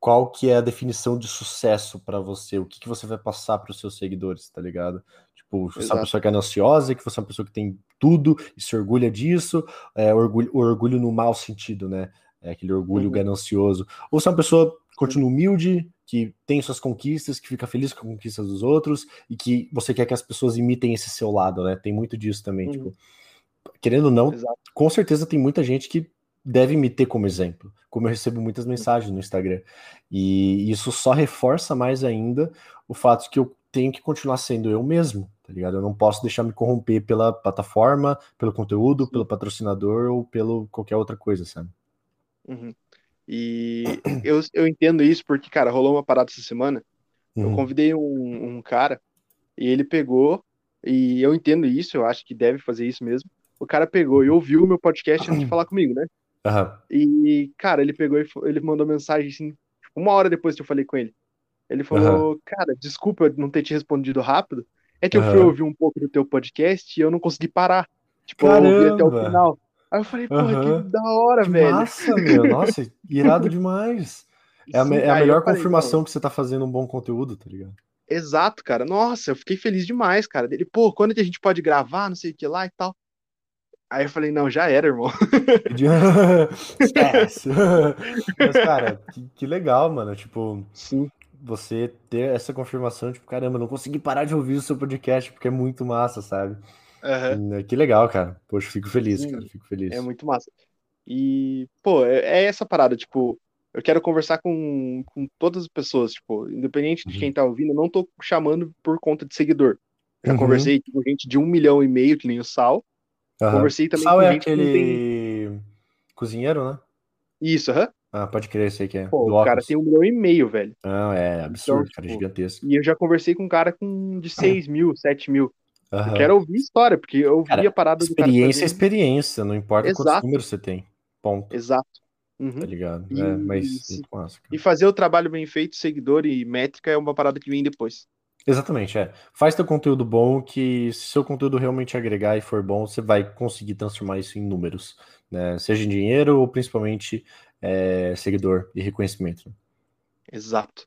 qual que é a definição de sucesso para você? O que, que você vai passar para os seus seguidores, tá ligado? Tipo, você é uma pessoa que é ansiosa, que você é uma pessoa que tem tudo e se orgulha disso, é, orgulho, orgulho no mau sentido, né? É aquele orgulho uhum. ganancioso. Ou você é uma pessoa que continua humilde, que tem suas conquistas, que fica feliz com as conquistas dos outros e que você quer que as pessoas imitem esse seu lado, né? Tem muito disso também, uhum. tipo, querendo ou não, Exato. com certeza tem muita gente que deve me ter como exemplo, como eu recebo muitas mensagens no Instagram. E isso só reforça mais ainda o fato que eu tenho que continuar sendo eu mesmo, tá ligado? Eu não posso deixar me corromper pela plataforma, pelo conteúdo, pelo patrocinador ou pelo qualquer outra coisa, sabe? Uhum. E eu, eu entendo isso porque, cara, rolou uma parada essa semana. Uhum. Eu convidei um, um cara e ele pegou, e eu entendo isso, eu acho que deve fazer isso mesmo. O cara pegou e ouviu o meu podcast antes de falar comigo, né? Uhum. E, cara, ele pegou e ele mandou mensagem assim, uma hora depois que eu falei com ele. Ele falou, cara, desculpa eu não ter te respondido rápido. É que eu fui ouvir um pouco do teu podcast e eu não consegui parar. Tipo, Caramba. eu ouvi até o final. Aí eu falei, porra, uhum. que da hora, que velho. Nossa, meu, nossa, irado demais. É a, Sim, é a melhor confirmação falei, que você tá fazendo um bom conteúdo, tá ligado? Exato, cara. Nossa, eu fiquei feliz demais, cara. Ele, pô, quando que a gente pode gravar, não sei o que lá e tal. Aí eu falei, não, já era, irmão. Esquece. Mas, cara, que, que, legal, mano. Tipo, Sim. Você ter essa confirmação, tipo, caramba, não consegui parar de ouvir o seu podcast, porque é muito massa, sabe? Uhum. Que legal, cara. Poxa, fico feliz, Sim, cara. Fico feliz. É muito massa. E, pô, é, é, essa parada, tipo, eu quero conversar com, com todas as pessoas, tipo, independente de uhum. quem tá ouvindo, eu não tô chamando por conta de seguidor. Já uhum. conversei com gente de um milhão e meio, que nem o Sal. Uhum. Conversei também Sal com é gente aquele que tem... cozinheiro, né? Isso, aham. Ah, pode crer, sei que é. Pô, o cara tem um milhão e meio, velho. Não, é absurdo, então, cara, é tipo, gigantesco. E eu já conversei com um cara com de 6 mil, 7 mil. Uhum. Eu quero ouvir história, porque eu ouvi cara, a parada do cara. Experiência é experiência, não importa Exato. quantos números você tem. Ponto. Exato. Uhum. Tá ligado? E, é, mas massa, e fazer o trabalho bem feito, seguidor e métrica é uma parada que vem depois. Exatamente, é. Faz teu conteúdo bom, que se seu conteúdo realmente agregar e for bom, você vai conseguir transformar isso em números, né? Seja em dinheiro ou principalmente é, seguidor e reconhecimento. Exato.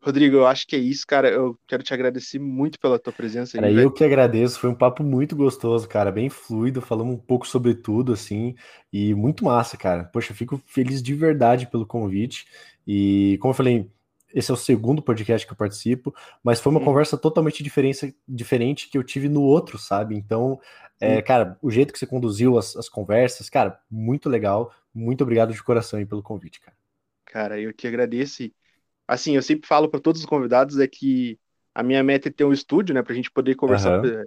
Rodrigo, eu acho que é isso, cara. Eu quero te agradecer muito pela tua presença. Cara, aí, eu que agradeço. Foi um papo muito gostoso, cara. Bem fluido, falamos um pouco sobre tudo, assim. E muito massa, cara. Poxa, fico feliz de verdade pelo convite. E, como eu falei, esse é o segundo podcast que eu participo, mas foi uma hum. conversa totalmente diferente, diferente que eu tive no outro, sabe? Então, é, cara, o jeito que você conduziu as, as conversas, cara, muito legal. Muito obrigado de coração aí pelo convite, cara. Cara, eu que agradeço assim, eu sempre falo para todos os convidados é que a minha meta é ter um estúdio, né, pra gente poder conversar. Uhum.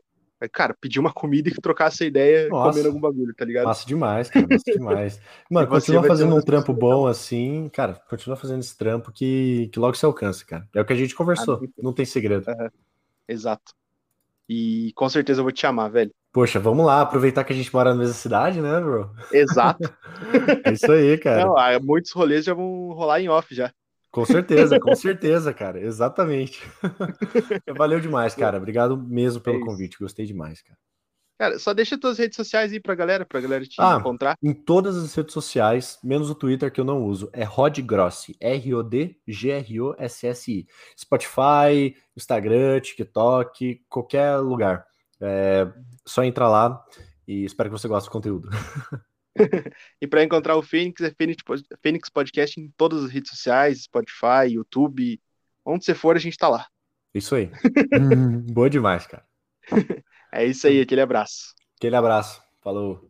Cara, pedir uma comida e trocar essa ideia Nossa, comendo algum bagulho, tá ligado? Massa demais, cara, massa demais. Mano, continua fazendo um trampo bom assim, cara, continua fazendo esse trampo que, que logo se alcança, cara. É o que a gente conversou, ah, não tem segredo. Uhum. Exato. E com certeza eu vou te chamar, velho. Poxa, vamos lá, aproveitar que a gente mora na mesma cidade, né, bro? Exato. é isso aí, cara. Não, muitos rolês já vão rolar em off já. Com certeza, com certeza, cara. Exatamente. Valeu demais, cara. Obrigado mesmo pelo é convite. Gostei demais, cara. Cara, só deixa tuas redes sociais aí pra galera, pra galera te ah, encontrar. Em todas as redes sociais, menos o Twitter que eu não uso, é Rod Grossi, R-O-D-G-R-O-S-S-I. Spotify, Instagram, TikTok, qualquer lugar. É só entrar lá e espero que você goste do conteúdo. e para encontrar o Fênix, é Fênix Podcast em todas as redes sociais, Spotify, YouTube, onde você for, a gente tá lá. Isso aí. Boa demais, cara. É isso aí, aquele abraço. Aquele abraço. Falou.